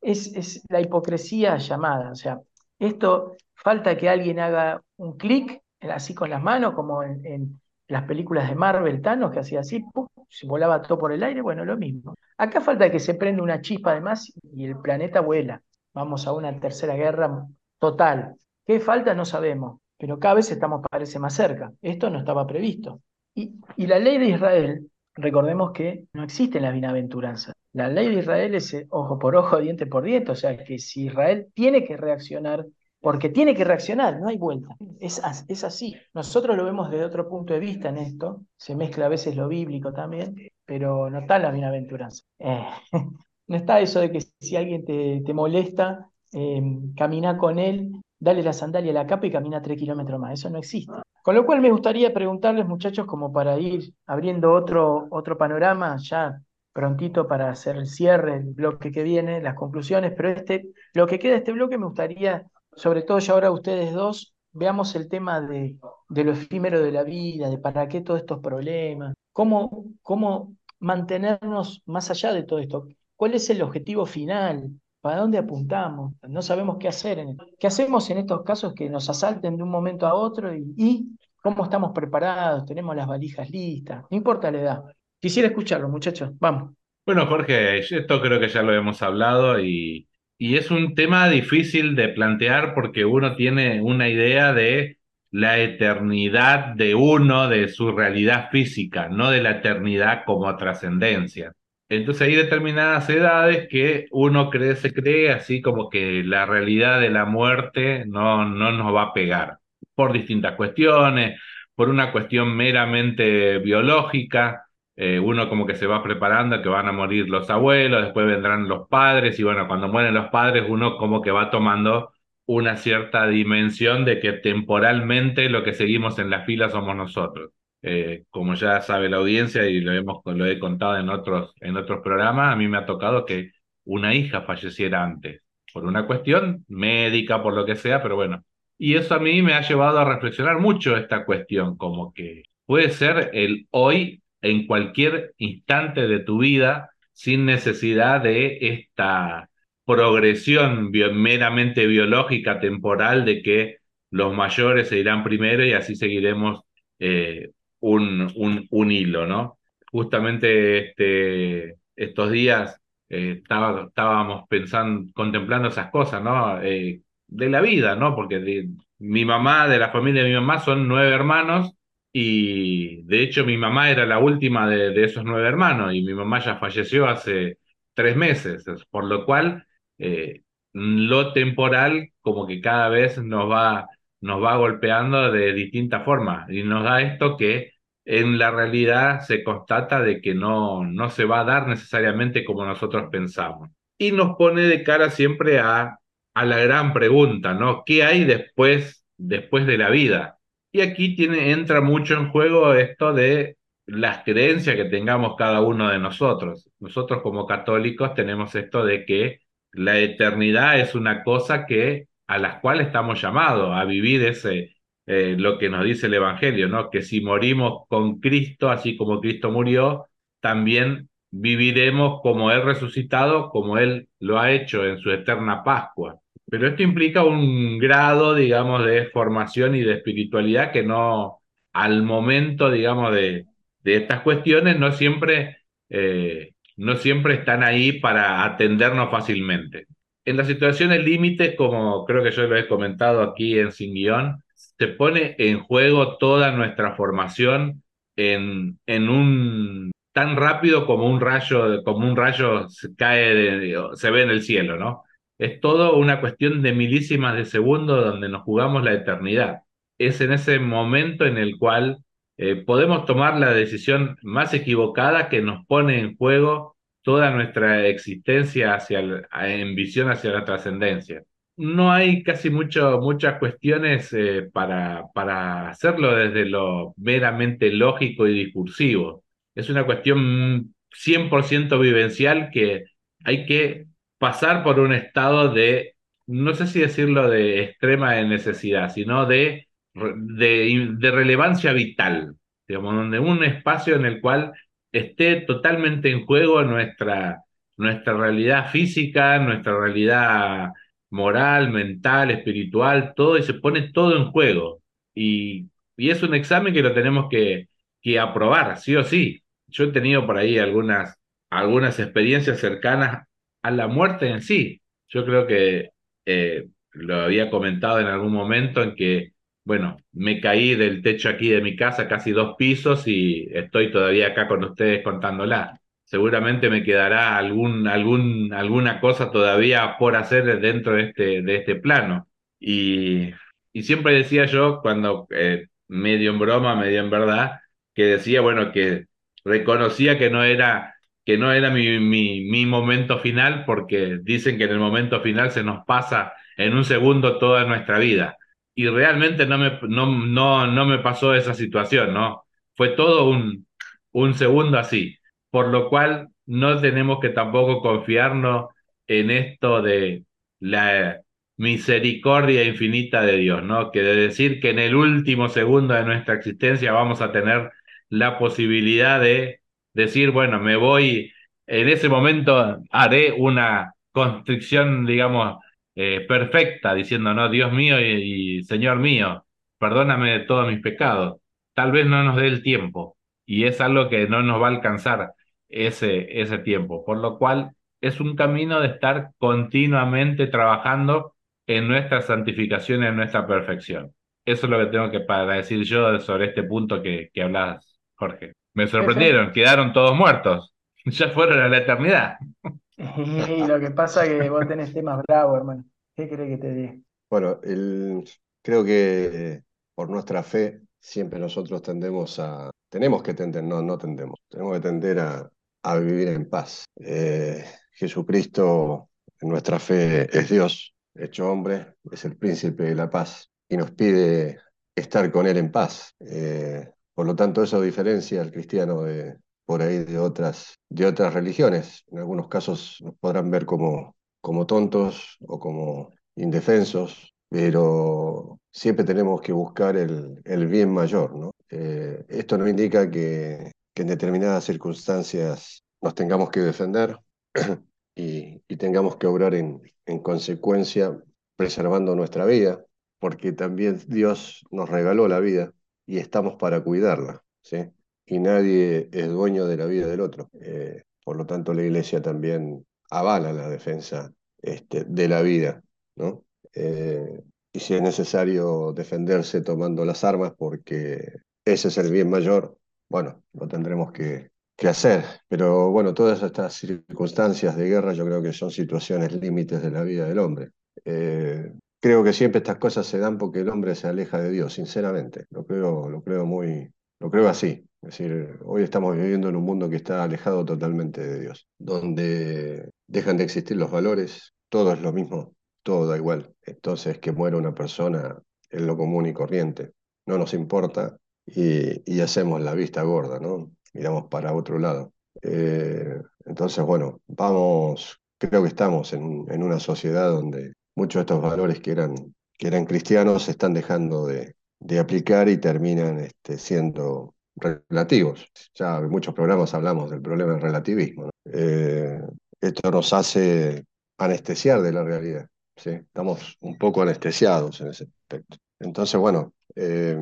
Es, es la hipocresía llamada. O sea, esto falta que alguien haga un clic, así con las manos, como en las películas de Marvel, Thanos, que hacía así, ¡pum! se volaba todo por el aire, bueno, lo mismo. Acá falta que se prenda una chispa además y el planeta vuela. Vamos a una tercera guerra total. ¿Qué falta? No sabemos, pero cada vez estamos, parece, más cerca. Esto no estaba previsto. Y, y la ley de Israel, recordemos que no existe la bienaventuranza. La ley de Israel es eh, ojo por ojo, diente por diente, o sea que si Israel tiene que reaccionar, porque tiene que reaccionar, no hay vuelta. Es, as- es así. Nosotros lo vemos desde otro punto de vista en esto, se mezcla a veces lo bíblico también, pero no está la bienaventuranza. Eh, no está eso de que si alguien te, te molesta, eh, camina con él, dale la sandalia a la capa y camina tres kilómetros más. Eso no existe. Con lo cual me gustaría preguntarles, muchachos, como para ir abriendo otro, otro panorama ya prontito para hacer el cierre, el bloque que viene, las conclusiones, pero este, lo que queda de este bloque me gustaría, sobre todo ya ahora ustedes dos, veamos el tema de, lo efímero de la vida, de para qué todos estos problemas, cómo, cómo mantenernos más allá de todo esto, cuál es el objetivo final, para dónde apuntamos, no sabemos qué hacer, en qué hacemos en estos casos que nos asalten de un momento a otro y, y cómo estamos preparados, tenemos las valijas listas, no importa la edad. Quisiera escucharlo, muchachos, vamos. Bueno, Jorge, esto creo que ya lo hemos hablado y, y es un tema difícil de plantear porque uno tiene una idea de la eternidad de uno, de su realidad física, no de la eternidad como trascendencia. Entonces hay determinadas edades que uno cree, se cree así como que la realidad de la muerte no, no nos va a pegar por distintas cuestiones, por una cuestión meramente biológica, eh, uno como que se va preparando que van a morir los abuelos, después vendrán los padres y bueno, cuando mueren los padres uno como que va tomando una cierta dimensión de que temporalmente lo que seguimos en la fila somos nosotros. Eh, como ya sabe la audiencia y lo, hemos, lo he contado en otros, en otros programas, a mí me ha tocado que una hija falleciera antes, por una cuestión médica, por lo que sea, pero bueno. Y eso a mí me ha llevado a reflexionar mucho esta cuestión, como que puede ser el hoy en cualquier instante de tu vida sin necesidad de esta progresión meramente biológica, temporal, de que los mayores se irán primero y así seguiremos eh, un, un, un, hilo, ¿no? Justamente este, estos días eh, estaba, estábamos pensando, contemplando esas cosas, ¿no? Eh, de la vida, ¿no? Porque mi mamá, de la familia de mi mamá, son nueve hermanos y de hecho mi mamá era la última de, de esos nueve hermanos y mi mamá ya falleció hace tres meses, por lo cual eh, lo temporal como que cada vez nos va, nos va golpeando de distintas formas y nos da esto que en la realidad se constata de que no, no se va a dar necesariamente como nosotros pensamos. Y nos pone de cara siempre a, a la gran pregunta, ¿no? ¿Qué hay después, después de la vida? Y aquí entra mucho en juego esto de las creencias que tengamos cada uno de nosotros. Nosotros como católicos tenemos esto de que la eternidad es una cosa que a la cual estamos llamados a vivir ese eh, lo que nos dice el Evangelio, ¿no? Que si morimos con Cristo, así como Cristo murió, también viviremos como Él resucitado, como Él lo ha hecho en su eterna Pascua. Pero esto implica un grado, digamos, de formación y de espiritualidad que no, al momento, digamos, de, de estas cuestiones, no siempre, eh, no siempre están ahí para atendernos fácilmente. En las situaciones límites, como creo que yo lo he comentado aquí en Sin Guión, se pone en juego toda nuestra formación en, en un tan rápido como un rayo, como un rayo cae, de, se ve en el cielo, ¿no? Es todo una cuestión de milísimas de segundo donde nos jugamos la eternidad. Es en ese momento en el cual eh, podemos tomar la decisión más equivocada que nos pone en juego toda nuestra existencia hacia en visión hacia la trascendencia no hay casi mucho, muchas cuestiones eh, para, para hacerlo desde lo meramente lógico y discursivo. Es una cuestión 100% vivencial que hay que pasar por un estado de, no sé si decirlo de extrema necesidad, sino de, de, de relevancia vital, digamos, donde un espacio en el cual esté totalmente en juego nuestra, nuestra realidad física, nuestra realidad moral, mental, espiritual, todo y se pone todo en juego. Y, y es un examen que lo tenemos que, que aprobar, sí o sí. Yo he tenido por ahí algunas, algunas experiencias cercanas a la muerte en sí. Yo creo que eh, lo había comentado en algún momento en que, bueno, me caí del techo aquí de mi casa casi dos pisos y estoy todavía acá con ustedes contándola. Seguramente me quedará algún, algún, alguna cosa todavía por hacer dentro de este, de este plano. Y, y siempre decía yo, cuando eh, medio en broma, medio en verdad, que decía, bueno, que reconocía que no era que no era mi, mi, mi momento final, porque dicen que en el momento final se nos pasa en un segundo toda nuestra vida. Y realmente no me, no, no, no me pasó esa situación, ¿no? Fue todo un, un segundo así. Por lo cual no tenemos que tampoco confiarnos en esto de la misericordia infinita de Dios, ¿no? Que de decir que en el último segundo de nuestra existencia vamos a tener la posibilidad de decir, bueno, me voy, en ese momento haré una constricción, digamos, eh, perfecta, diciendo, no, Dios mío y, y, Señor mío, perdóname de todos mis pecados. Tal vez no nos dé el tiempo y es algo que no nos va a alcanzar ese, ese tiempo, por lo cual es un camino de estar continuamente trabajando en nuestra santificación en nuestra perfección. Eso es lo que tengo que para decir yo sobre este punto que, que hablas, Jorge. Me sorprendieron, quedaron todos muertos. Ya fueron a la eternidad. Y lo que pasa es que vos tenés temas bravos, hermano. ¿Qué crees que te diga? Bueno, el, creo que por nuestra fe siempre nosotros tendemos a, tenemos que tender, no, no tendemos, tenemos que tender a, a vivir en paz. Eh, Jesucristo, en nuestra fe, es Dios, hecho hombre, es el príncipe de la paz y nos pide estar con Él en paz. Eh, por lo tanto, eso diferencia al cristiano de, por ahí de otras, de otras religiones. En algunos casos nos podrán ver como, como tontos o como indefensos, pero siempre tenemos que buscar el, el bien mayor. ¿no? Eh, esto no indica que, que, en determinadas circunstancias nos tengamos que defender y, y tengamos que obrar en, en consecuencia preservando nuestra vida, porque también Dios nos regaló la vida y estamos para cuidarla, ¿sí? Y nadie es dueño de la vida del otro. Eh, por lo tanto, la Iglesia también avala la defensa este, de la vida, ¿no? Eh, y si es necesario defenderse tomando las armas porque ese es el bien mayor, bueno, lo tendremos que, que hacer. Pero bueno, todas estas circunstancias de guerra yo creo que son situaciones límites de la vida del hombre. Eh, creo que siempre estas cosas se dan porque el hombre se aleja de Dios, sinceramente. Lo creo, lo creo muy, lo creo así. Es decir, hoy estamos viviendo en un mundo que está alejado totalmente de Dios, donde dejan de existir los valores, todo es lo mismo, todo da igual. Entonces, que muera una persona es lo común y corriente, no nos importa y, y hacemos la vista gorda, ¿no? Miramos para otro lado. Eh, entonces, bueno, vamos, creo que estamos en, en una sociedad donde muchos de estos valores que eran, que eran cristianos se están dejando de, de aplicar y terminan este, siendo relativos. Ya en muchos programas hablamos del problema del relativismo. Eh, esto nos hace anestesiar de la realidad. ¿sí? Estamos un poco anestesiados en ese aspecto. Entonces, bueno, eh,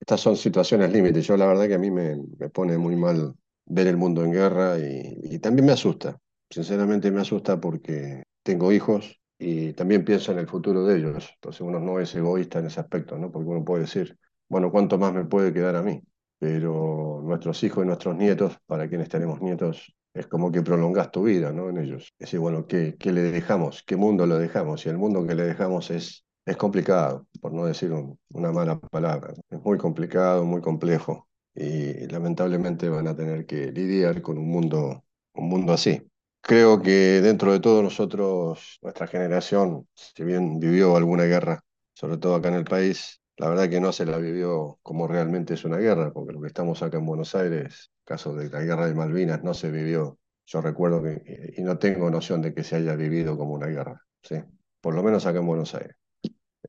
estas son situaciones límites. Yo la verdad que a mí me, me pone muy mal ver el mundo en guerra y también me asusta. Sinceramente me asusta porque tengo hijos y también pienso en el futuro de ellos. Entonces uno no es egoísta en ese aspecto, ¿no? Porque uno puede decir, bueno, ¿cuánto más me puede quedar a mí? Pero nuestros hijos y nuestros nietos, para quienes tenemos nietos, es como que prolongas tu vida, ¿no? En ellos. Es decir, bueno, ¿qué, qué le dejamos? ¿Qué mundo le dejamos? Y el mundo que le dejamos es, es complicado, por no decir un, una mala palabra. Es muy complicado, muy complejo. Y lamentablemente van a tener que lidiar con un mundo, un mundo así. Creo que dentro de todo nosotros, nuestra generación, si bien vivió alguna guerra, sobre todo acá en el país, la verdad que no se la vivió como realmente es una guerra, porque lo que estamos acá en Buenos Aires, caso de la guerra de Malvinas, no se vivió. Yo recuerdo que, y no tengo noción de que se haya vivido como una guerra, ¿sí? Por lo menos acá en Buenos Aires.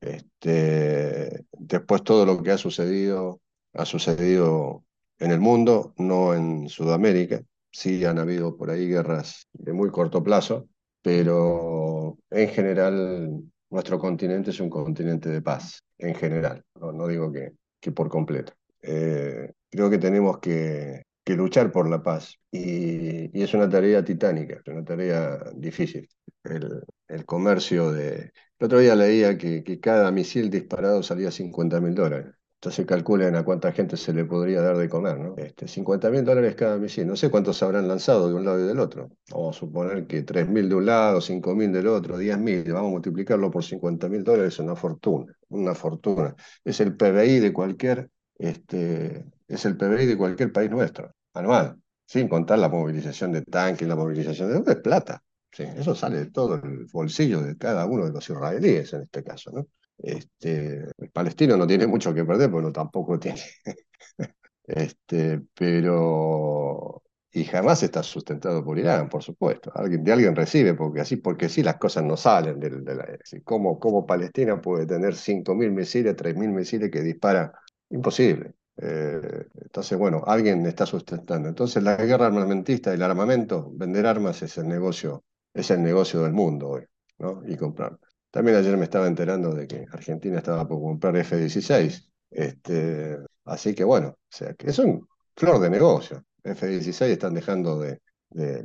Este, después todo lo que ha sucedido, ha sucedido en el mundo, no en Sudamérica. Sí han habido por ahí guerras de muy corto plazo, pero en general nuestro continente es un continente de paz, en general, no, digo que, que por completo. Eh, creo que tenemos que, luchar por la paz y, es una tarea titánica, es una tarea difícil. El, el comercio de... El otro día leía que, que cada misil disparado salía 50 mil dólares. Entonces calculen a cuánta gente se le podría dar de comer, ¿no? Este, 50 mil dólares cada misil. No sé cuántos habrán lanzado de un lado y del otro. Vamos a suponer que 3 mil de un lado, 5 mil del otro, 10 mil. Vamos a multiplicarlo por 50 mil dólares, es una fortuna. Una fortuna. Es el PBI de cualquier, este, es el PBI de cualquier país nuestro, anual. Sin contar la movilización de tanques, la movilización de... Es plata. Sí, eso sale de todo el bolsillo de cada uno de los israelíes en este caso, ¿no? Este, el palestino no tiene mucho que perder, no tampoco tiene. Este, pero. Y jamás está sustentado por Irán, por supuesto. Alguien, de alguien recibe, porque así, porque sí las cosas no salen del, de la. ¿Cómo, cómo Palestina puede tener 5.000 misiles, 3.000 misiles que dispara? Imposible. Eh, entonces, bueno, alguien está sustentando. Entonces, la guerra armamentista, el armamento, vender armas es el negocio, es el negocio del mundo hoy, ¿no? Y comprar. También ayer me estaba enterando de que Argentina estaba por comprar F-16. Este, así que bueno, que es un flor de negocio. F-16 están dejando de,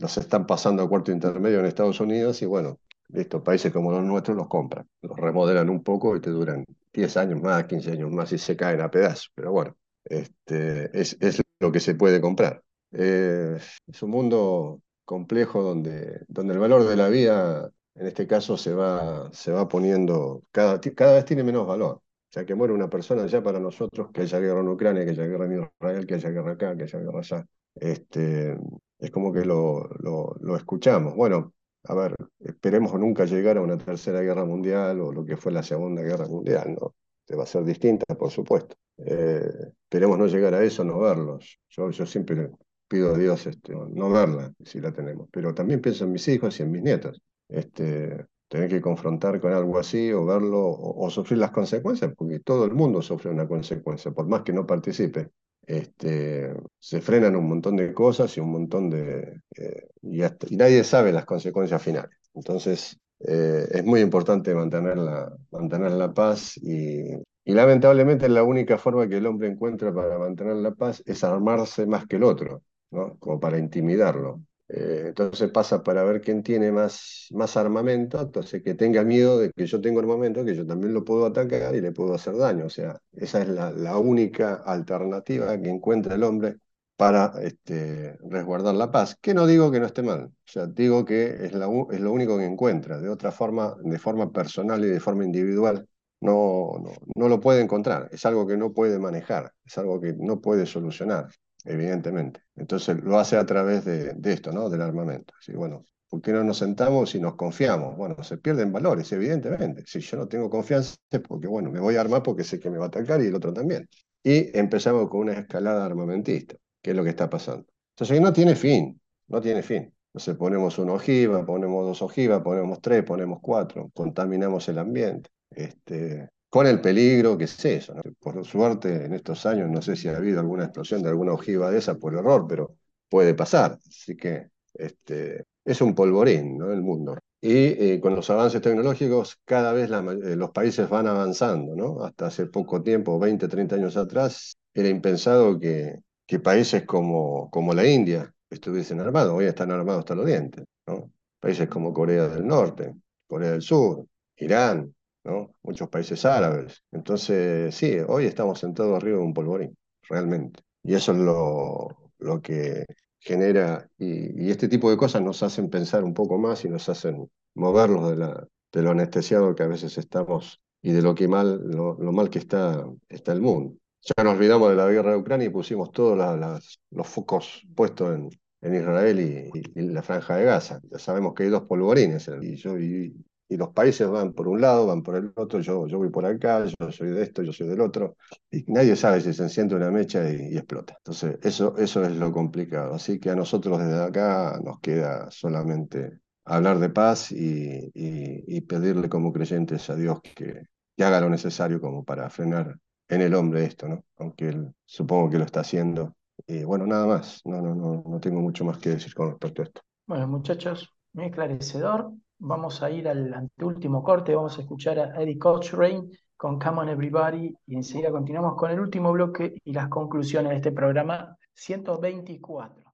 los están pasando a cuarto intermedio en Estados Unidos y bueno, estos países como los nuestros los compran, los remodelan un poco y te duran 10 años más, 15 años más y se caen a pedazos. Pero bueno, este, es, es lo que se puede comprar. Eh, es un mundo complejo donde, donde el valor de la vida en este caso se va, se va poniendo, cada, cada vez tiene menos valor. O sea, que muere una persona ya para nosotros, que haya guerra en Ucrania, que haya guerra en Israel, que haya guerra acá, que haya guerra allá. Este, es como que lo, lo, escuchamos. Bueno, a ver, esperemos nunca llegar a una tercera guerra mundial o lo que fue la segunda guerra mundial, ¿no? Va a ser distinta, por supuesto. Eh, esperemos no llegar a eso, no verlos. Yo, yo siempre pido a Dios este, no verla, si la tenemos. Pero también pienso en mis hijos y en mis nietos este, tener que confrontar con algo así o verlo o, o, sufrir las consecuencias, porque todo el mundo sufre una consecuencia, por más que no participe. Este, se frenan un montón de cosas y un montón de... Eh, y, hasta, y, nadie sabe las consecuencias finales. Entonces, eh, es muy importante mantener la, mantener la paz y, y lamentablemente la única forma que el hombre encuentra para mantener la paz es armarse más que el otro, ¿no? como para intimidarlo. Eh, entonces pasa para ver quién tiene más, más armamento, entonces que tenga miedo de que yo tengo armamento, que yo también lo puedo atacar y le puedo hacer daño. O sea, esa es la, la única alternativa que encuentra el hombre para este, resguardar la paz. Que no digo que no esté mal, o sea, digo que es, la, es lo único que encuentra. De otra forma, de forma personal y de forma individual, no, no, no lo puede encontrar. Es algo que no puede manejar, es algo que no puede solucionar evidentemente. Entonces lo hace a través de, esto, ¿no? Del armamento. Así, bueno, ¿por qué no nos sentamos y nos confiamos? Bueno, se pierden valores, evidentemente. Si yo no tengo confianza es porque, bueno, me voy a armar porque sé que me va a atacar y el otro también. Y empezamos con una escalada armamentista, que es lo que está pasando. Entonces no tiene fin, no tiene fin. Entonces ponemos una ojiva, ponemos dos ojivas, ponemos tres, ponemos cuatro, contaminamos el ambiente. Este, con el peligro que es eso. ¿no? Por suerte, en estos años no sé si ha habido alguna explosión de alguna ojiva de esa por error, pero puede pasar. Así que este, es un polvorín ¿no? el mundo. Y eh, con los avances tecnológicos, cada vez la, eh, los países van avanzando. ¿no? Hasta hace poco tiempo, 20, 30 años atrás, era impensado que, que países como, como la India estuviesen armados. Hoy están armados hasta los dientes. ¿no? Países como Corea del Norte, Corea del Sur, Irán, ¿no? muchos países árabes. Entonces, sí, hoy estamos sentados arriba de un polvorín, realmente. Y eso es lo, lo que genera, y, y, este tipo de cosas nos hacen pensar un poco más y nos hacen movernos de, la, de lo anestesiado que a veces estamos y de lo que mal, lo, lo mal que está, está el mundo. Ya nos olvidamos de la guerra de Ucrania y pusimos todos la, los focos puestos en, en Israel y, y, y, la franja de Gaza. Ya sabemos que hay dos polvorines y, yo, y, y los países van por un lado, van por el otro, yo, yo voy por acá, yo soy de esto, yo soy del otro, y nadie sabe si se enciende una mecha y, explota. Entonces, eso, eso es lo complicado. Así que a nosotros desde acá nos queda solamente hablar de paz y, y, y pedirle como creyentes a Dios que, que, haga lo necesario como para frenar en el hombre esto, ¿no? Aunque él supongo que lo está haciendo. Y bueno, nada más, no, no, no, no tengo mucho más que decir con respecto a esto. Bueno, muchachos, muy esclarecedor vamos a ir al anteúltimo corte, vamos a escuchar a Eddie Cochrane con Come On Everybody y enseguida continuamos con el último bloque y las conclusiones de este programa 124.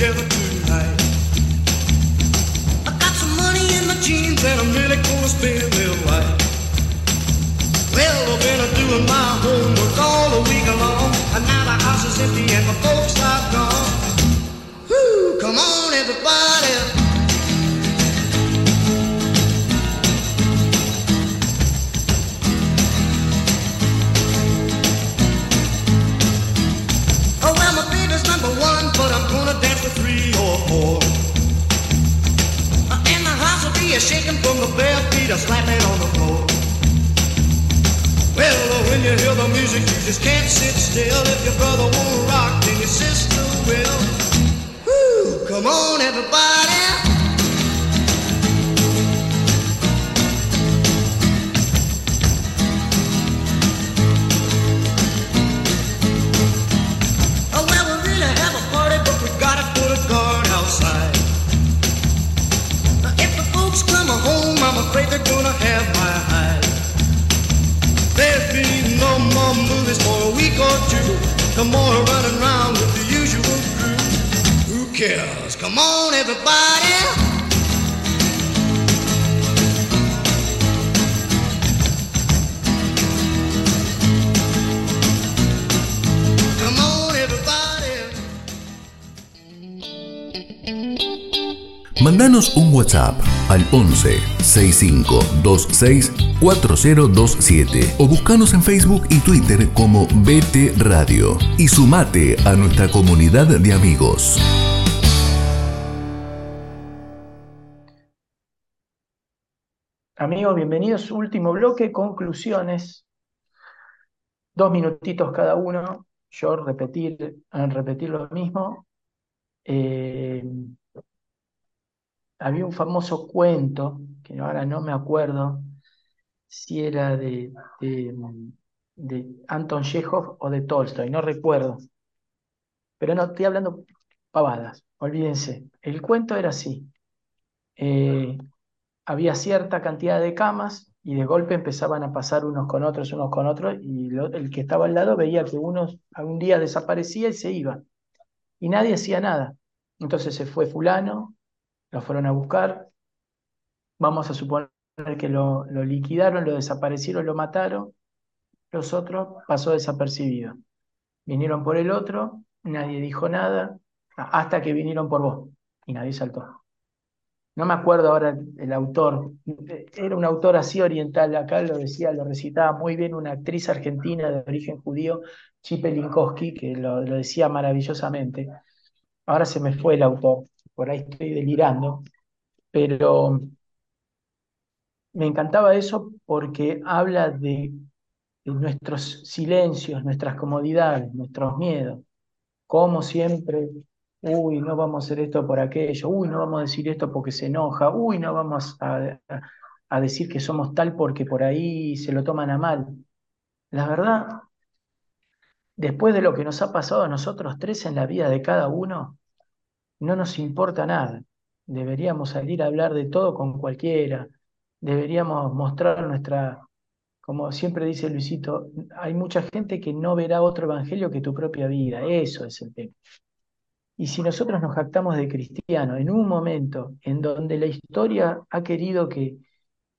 Together tonight. I got some money in my jeans, and I'm really gonna spend it right. Well, I've been doing my homework all the week long, and now the house is empty and my folks are gone. Whoo, come on, everybody. Oh, but I'm gonna dance Uh, And the house will be a shaking from the bare feet a slapping on the floor. Well, when you hear the music, you just can't sit still. If your brother won't rock, then your sister will. Woo, come on, everybody. They're gonna have my hide. There'll be no more movies for a week or two. No more running around with the usual crew. Who cares? Come on, everybody. Mandanos un WhatsApp al 11 6526 4027 o buscanos en Facebook y Twitter como BT Radio y sumate a nuestra comunidad de amigos. Amigos, bienvenidos. Último bloque, conclusiones. Dos minutitos cada uno. Yo repetir, repetir lo mismo. Eh, había un famoso cuento, que ahora no me acuerdo si era de, de, de Anton Chekhov o de Tolstoy, no recuerdo. Pero no, estoy hablando pavadas, olvídense. El cuento era así. Eh, había cierta cantidad de camas y de golpe empezaban a pasar unos con otros, unos con otros, y el que estaba al lado veía que uno algún día desaparecía y se iba. Y nadie hacía nada. Entonces se fue fulano, lo fueron a buscar, vamos a suponer que lo, liquidaron, lo desaparecieron, lo mataron, los otros pasó desapercibido. Vinieron por el otro, nadie dijo nada, hasta que vinieron por vos y nadie saltó. No me acuerdo ahora el autor, era un autor así oriental, acá lo decía, lo recitaba muy bien una actriz argentina de origen judío, Chipe Linkowski, que lo, lo decía maravillosamente. Ahora se me fue el autor, por ahí estoy delirando, pero me encantaba eso porque habla de, nuestros silencios, nuestras comodidades, nuestros miedos. Como siempre, uy, no vamos a hacer esto por aquello, uy, no vamos a decir esto porque se enoja, uy, no vamos a decir que somos tal porque por ahí se lo toman a mal. La verdad, después de lo que nos ha pasado a nosotros tres en la vida de cada uno, no nos importa nada. Deberíamos salir a hablar de todo con cualquiera. Deberíamos mostrar nuestra, como siempre dice Luisito, hay mucha gente que no verá otro evangelio que tu propia vida. Eso es el tema. Y si nosotros nos jactamos de cristianos en un momento en donde la historia ha querido que,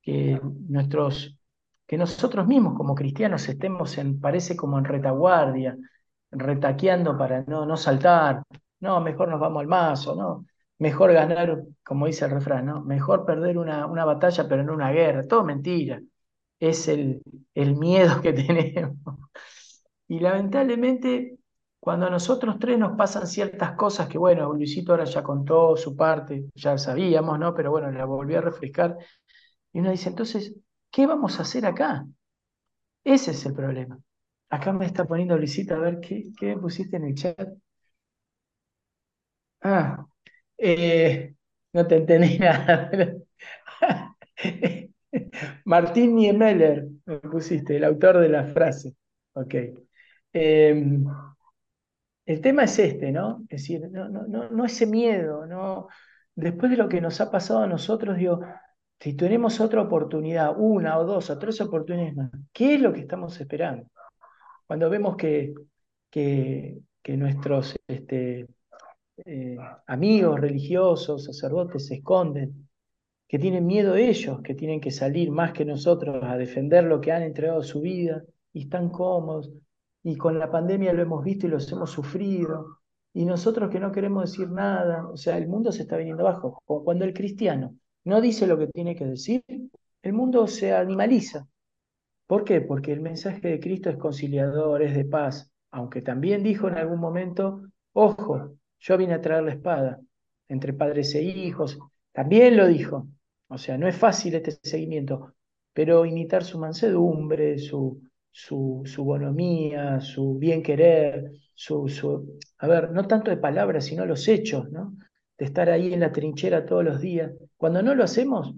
que nuestros, que nosotros mismos como cristianos estemos en, parece como en retaguardia, retaqueando para no, no saltar, no, mejor nos vamos al mazo, no, mejor ganar, como dice el refrán, ¿no? Mejor perder una, una batalla pero no una guerra, todo mentira, es el, el miedo que tenemos. Y lamentablemente, cuando a nosotros tres nos pasan ciertas cosas que, bueno, Luisito ahora ya contó su parte, ya sabíamos, ¿no? Pero bueno, la volví a refrescar. Y uno dice, entonces, ¿qué vamos a hacer acá? Ese es el problema. Acá me está poniendo Luisito, a ver, ¿qué, qué pusiste en el chat? Ah, eh, no te entendí nada. Martín Niemöller, me pusiste, el autor de la frase. Ok. Eh, el tema es este, ¿no? Es decir, no, no, no, no ese miedo, no. Después de lo que nos ha pasado a nosotros, digo, si tenemos otra oportunidad, una o dos o tres oportunidades más, ¿qué es lo que estamos esperando? Cuando vemos que, que, que nuestros este, eh, amigos religiosos, sacerdotes se esconden, que tienen miedo ellos, que tienen que salir más que nosotros a defender lo que han entregado su vida y están cómodos. Y con la pandemia lo hemos visto y los hemos sufrido. Y nosotros que no queremos decir nada, o sea, el mundo se está viniendo abajo. Cuando el cristiano no dice lo que tiene que decir, el mundo se animaliza. ¿Por qué? Porque el mensaje de Cristo es conciliador, es de paz, aunque también dijo en algún momento, ojo, yo vine a traer la espada entre padres e hijos, también lo dijo. O sea, no es fácil este seguimiento, pero imitar su mansedumbre, su, su, su bonomía, su bien querer, su, su, a ver, no tanto de palabras, sino los hechos, ¿no? De estar ahí en la trinchera todos los días. Cuando no lo hacemos,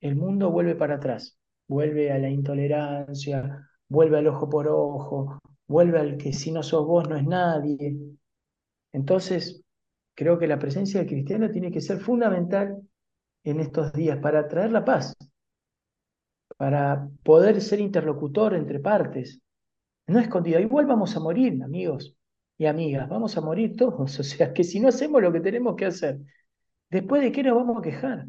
el mundo vuelve para atrás vuelve a la intolerancia, vuelve al ojo por ojo, vuelve al que si no sos vos no es nadie. Entonces, creo que la presencia del cristiano tiene que ser fundamental en estos días para traer la paz, para poder ser interlocutor entre partes, no escondido. Igual vamos a morir, amigos y amigas, vamos a morir todos. O sea, que si no hacemos lo que tenemos que hacer, después de qué nos vamos a quejar.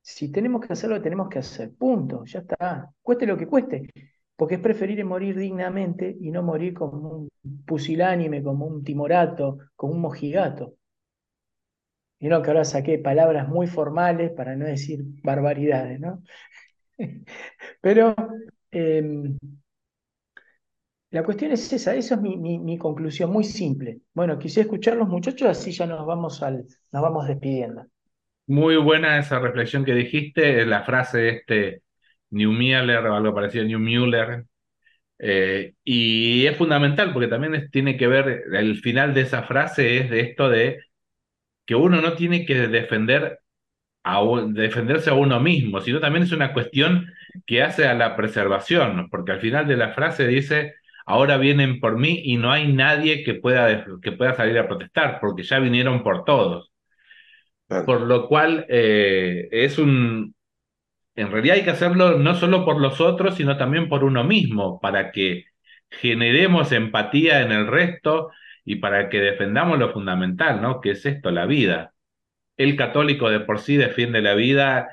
Si tenemos que hacer lo que tenemos que hacer, punto, ya está, cueste lo que cueste, porque es preferible morir dignamente y no morir como un pusilánime, como un timorato, como un mojigato. Y no que ahora saqué palabras muy formales para no decir barbaridades, ¿no? Pero eh, la cuestión es esa, esa es mi, mi, conclusión, muy simple. Bueno, quise escuchar los muchachos, así ya nos vamos, al, nos vamos despidiendo. Muy buena esa reflexión que dijiste, la frase de este Newmüller o algo parecido a Newmüller, eh, y es fundamental porque también tiene que ver, el final de esa frase es de esto de que uno no tiene que defender a, defenderse a uno mismo, sino también es una cuestión que hace a la preservación, porque al final de la frase dice, ahora vienen por mí y no hay nadie que pueda, que pueda salir a protestar, porque ya vinieron por todos. Claro. Por lo cual eh, es un, en realidad hay que hacerlo no solo por los otros, sino también por uno mismo, para que generemos empatía en el resto y para que defendamos lo fundamental, ¿no? Que es esto, la vida. El católico de por sí defiende la vida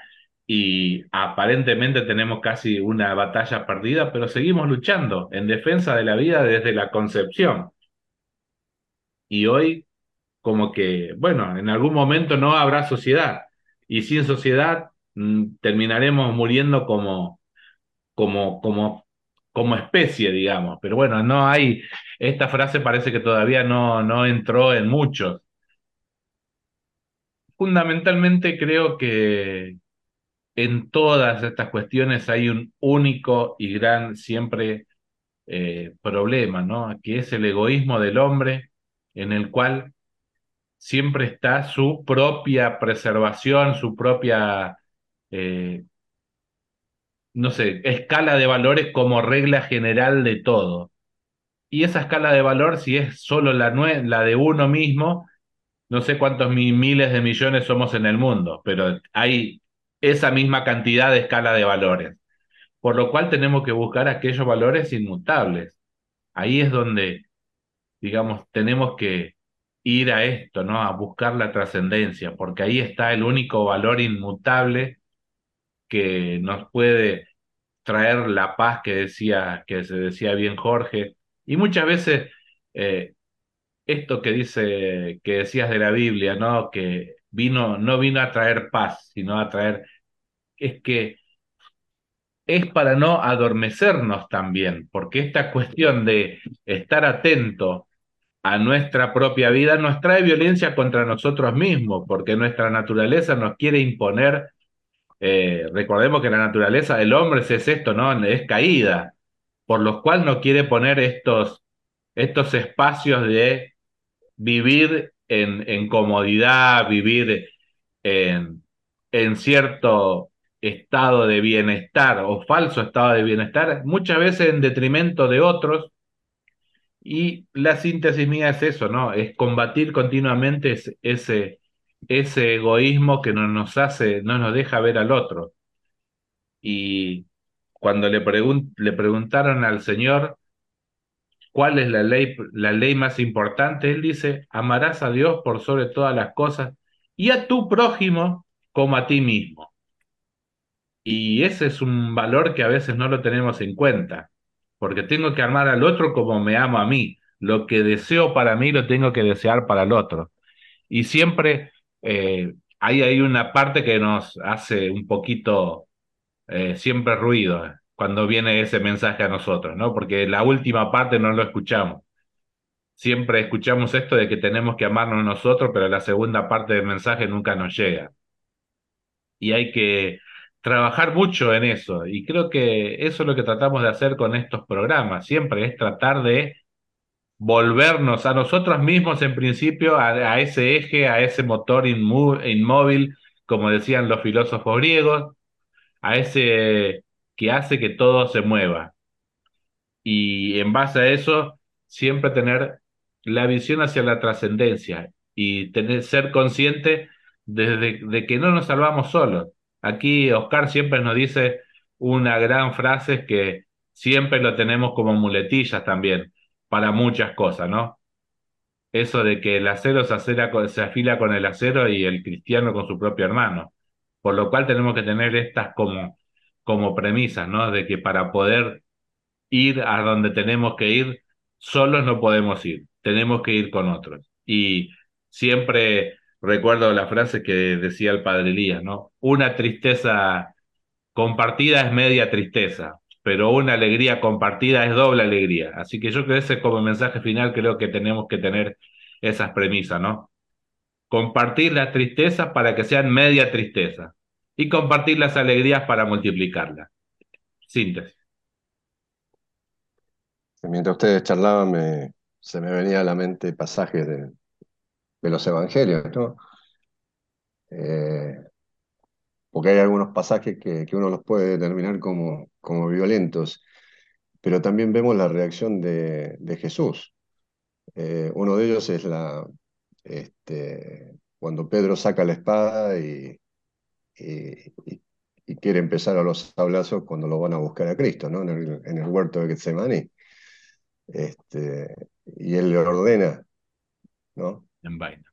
y aparentemente tenemos casi una batalla perdida, pero seguimos luchando en defensa de la vida desde la concepción. Y hoy como que, bueno, en algún momento no habrá sociedad y sin sociedad mm, terminaremos muriendo como, como, como, como especie, digamos. Pero bueno, no hay, esta frase parece que todavía no, no entró en muchos. Fundamentalmente creo que en todas estas cuestiones hay un único y gran siempre eh, problema, ¿no? Que es el egoísmo del hombre en el cual siempre está su propia preservación, su propia, eh, no sé, escala de valores como regla general de todo. Y esa escala de valor, si es solo la, la de uno mismo, no sé cuántos mi- miles de millones somos en el mundo, pero hay esa misma cantidad de escala de valores. Por lo cual tenemos que buscar aquellos valores inmutables. Ahí es donde, digamos, tenemos que ir a esto, ¿no? A buscar la trascendencia, porque ahí está el único valor inmutable que nos puede traer la paz que decía, que se decía bien Jorge. Y muchas veces eh, esto que dice, que decías de la Biblia, ¿no? Que vino, no vino a traer paz, sino a traer, es que es para no adormecernos también, porque esta cuestión de estar atento a nuestra propia vida nos trae violencia contra nosotros mismos, porque nuestra naturaleza nos quiere imponer, eh, recordemos que la naturaleza del hombre es esto, ¿no? Es caída, por lo cual nos quiere poner estos, estos espacios de vivir en, en comodidad, vivir en, en cierto estado de bienestar o falso estado de bienestar, muchas veces en detrimento de otros. Y la síntesis mía es eso, ¿no? Es combatir continuamente ese, ese, egoísmo que no nos hace, no nos deja ver al otro. Y cuando le, le preguntaron al Señor cuál es la ley, la ley más importante, él dice, amarás a Dios por sobre todas las cosas y a tu prójimo como a ti mismo. Y ese es un valor que a veces no lo tenemos en cuenta, porque tengo que amar al otro como me amo a mí. Lo que deseo para mí lo tengo que desear para el otro. Y siempre eh, hay ahí una parte que nos hace un poquito eh, siempre ruido cuando viene ese mensaje a nosotros, ¿no? Porque la última parte no lo escuchamos. Siempre escuchamos esto de que tenemos que amarnos nosotros, pero la segunda parte del mensaje nunca nos llega. Y hay que trabajar mucho en eso. Y creo que eso es lo que tratamos de hacer con estos programas. Siempre es tratar de volvernos a nosotros mismos en principio, a, ese eje, a ese motor inmóvil, como decían los filósofos griegos, a ese que hace que todo se mueva. Y en base a eso, siempre tener la visión hacia la trascendencia y tener, ser consciente de, de, que no nos salvamos solos. Aquí Oscar siempre nos dice una gran frase que siempre lo tenemos como muletillas también para muchas cosas, ¿no? Eso de que el acero se, afila con el acero y el cristiano con su propio hermano. Por lo cual tenemos que tener estas como, como premisas, ¿no? De que para poder ir a donde tenemos que ir, solos no podemos ir, tenemos que ir con otros. Y siempre recuerdo la frase que decía el padre Elías, ¿no? Una tristeza compartida es media tristeza, pero una alegría compartida es doble alegría. Así que yo creo que ese como mensaje final creo que tenemos que tener esas premisas, ¿no? Compartir las tristezas para que sean media tristeza y compartir las alegrías para multiplicarlas. Síntesis. Mientras ustedes charlaban, me, se me venía a la mente pasajes de, de los evangelios, ¿no? Eh, porque hay algunos pasajes que, que, uno los puede determinar como, como violentos, pero también vemos la reacción de, de Jesús. Eh, uno de ellos es la, este, cuando Pedro saca la espada y, y, y, quiere empezar a los sablazos cuando lo van a buscar a Cristo, ¿no? En el, en el huerto de Getsemaní. Este, y él le ordena, ¿no? En vaina.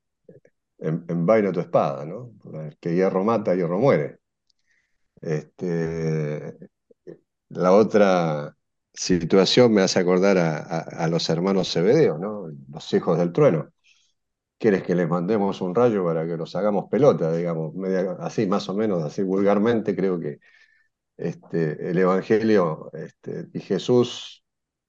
En, en vaina tu espada, ¿no? Que hierro mata, hierro muere. Este, la otra situación me hace acordar a, los hermanos Zebedeo, ¿no? Los hijos del trueno quieres que les mandemos un rayo para que los hagamos pelota, digamos, así más o menos, así vulgarmente, creo que este, el Evangelio este, y Jesús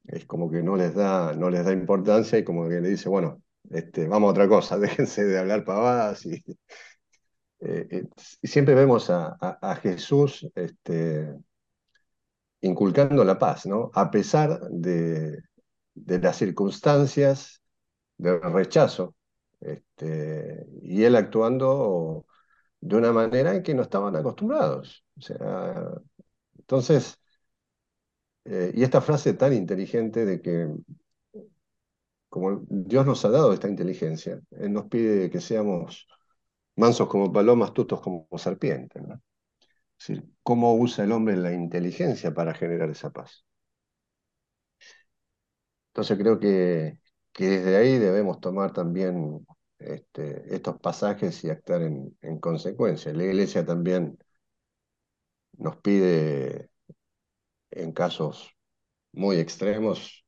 es como que no les da, no les da importancia y como que le dice, bueno, este, vamos a otra cosa, déjense de hablar pavadas. Y, eh, eh, y siempre vemos a Jesús este, inculcando la paz, ¿no? A pesar de, las circunstancias del rechazo este, y él actuando de una manera en que no estaban acostumbrados. O sea, entonces, eh, y esta frase tan inteligente de que como Dios nos ha dado esta inteligencia, Él nos pide que seamos mansos como palomas, tutos como serpientes. ¿no? Decir, ¿cómo usa el hombre la inteligencia para generar esa paz? Entonces creo que, desde ahí debemos tomar también este, estos pasajes y actuar en, en, consecuencia. La iglesia también nos pide, en casos muy extremos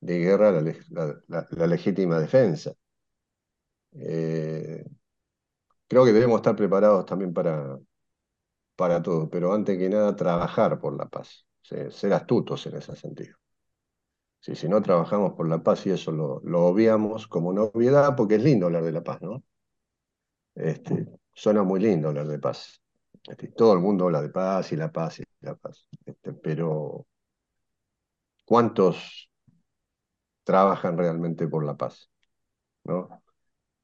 de guerra, la legítima defensa. Eh, creo que debemos estar preparados también para, para todo, pero antes que nada trabajar por la paz, ser astutos en ese sentido. Si, si no trabajamos por la paz y eso lo, lo, obviamos como una obviedad, porque es lindo hablar de la paz, ¿no? Este, suena muy lindo hablar de paz. Este, todo el mundo habla de paz y la paz y la paz, este, pero ¿cuántos trabajan realmente por la paz? ¿no?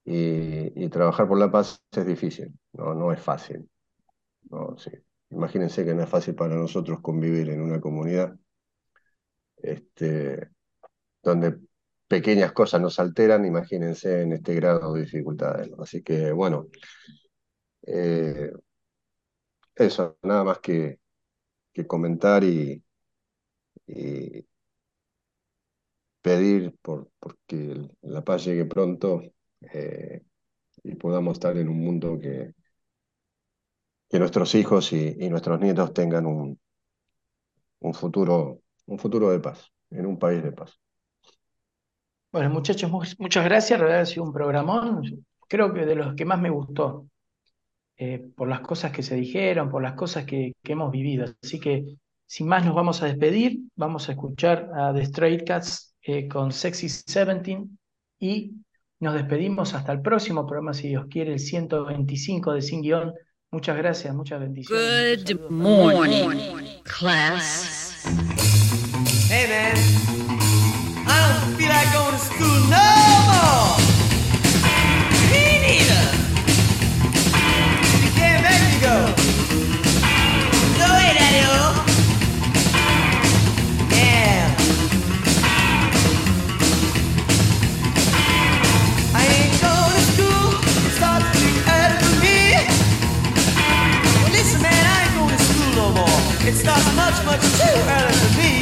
Y, y, trabajar por la paz es difícil, no, no es fácil. No, sí. Imagínense que no es fácil para nosotros convivir en una comunidad este, donde pequeñas cosas nos alteran, imagínense en este grado de dificultades. Así que bueno, eh, eso, nada más que, que comentar y, y pedir por, porque la paz llegue pronto eh, y podamos estar en un mundo que, que nuestros hijos y, nuestros nietos tengan un, un, futuro, un futuro de paz, en un país de paz. Bueno, muchachos, muchas gracias. La verdad ha sido un programón, creo que de los que más me gustó, eh, por las cosas que se dijeron, por las cosas que, hemos vivido. Así que, sin más, nos vamos a despedir. Vamos a escuchar a The Straight Cats eh, con Sexy 17 y nos despedimos hasta el próximo programa, si Dios quiere, el 125 de Sin Guión Muchas gracias, muchas bendiciones. Good morning, class. Hey man, I don't feel like going to school, no! It's not much, much too early for me.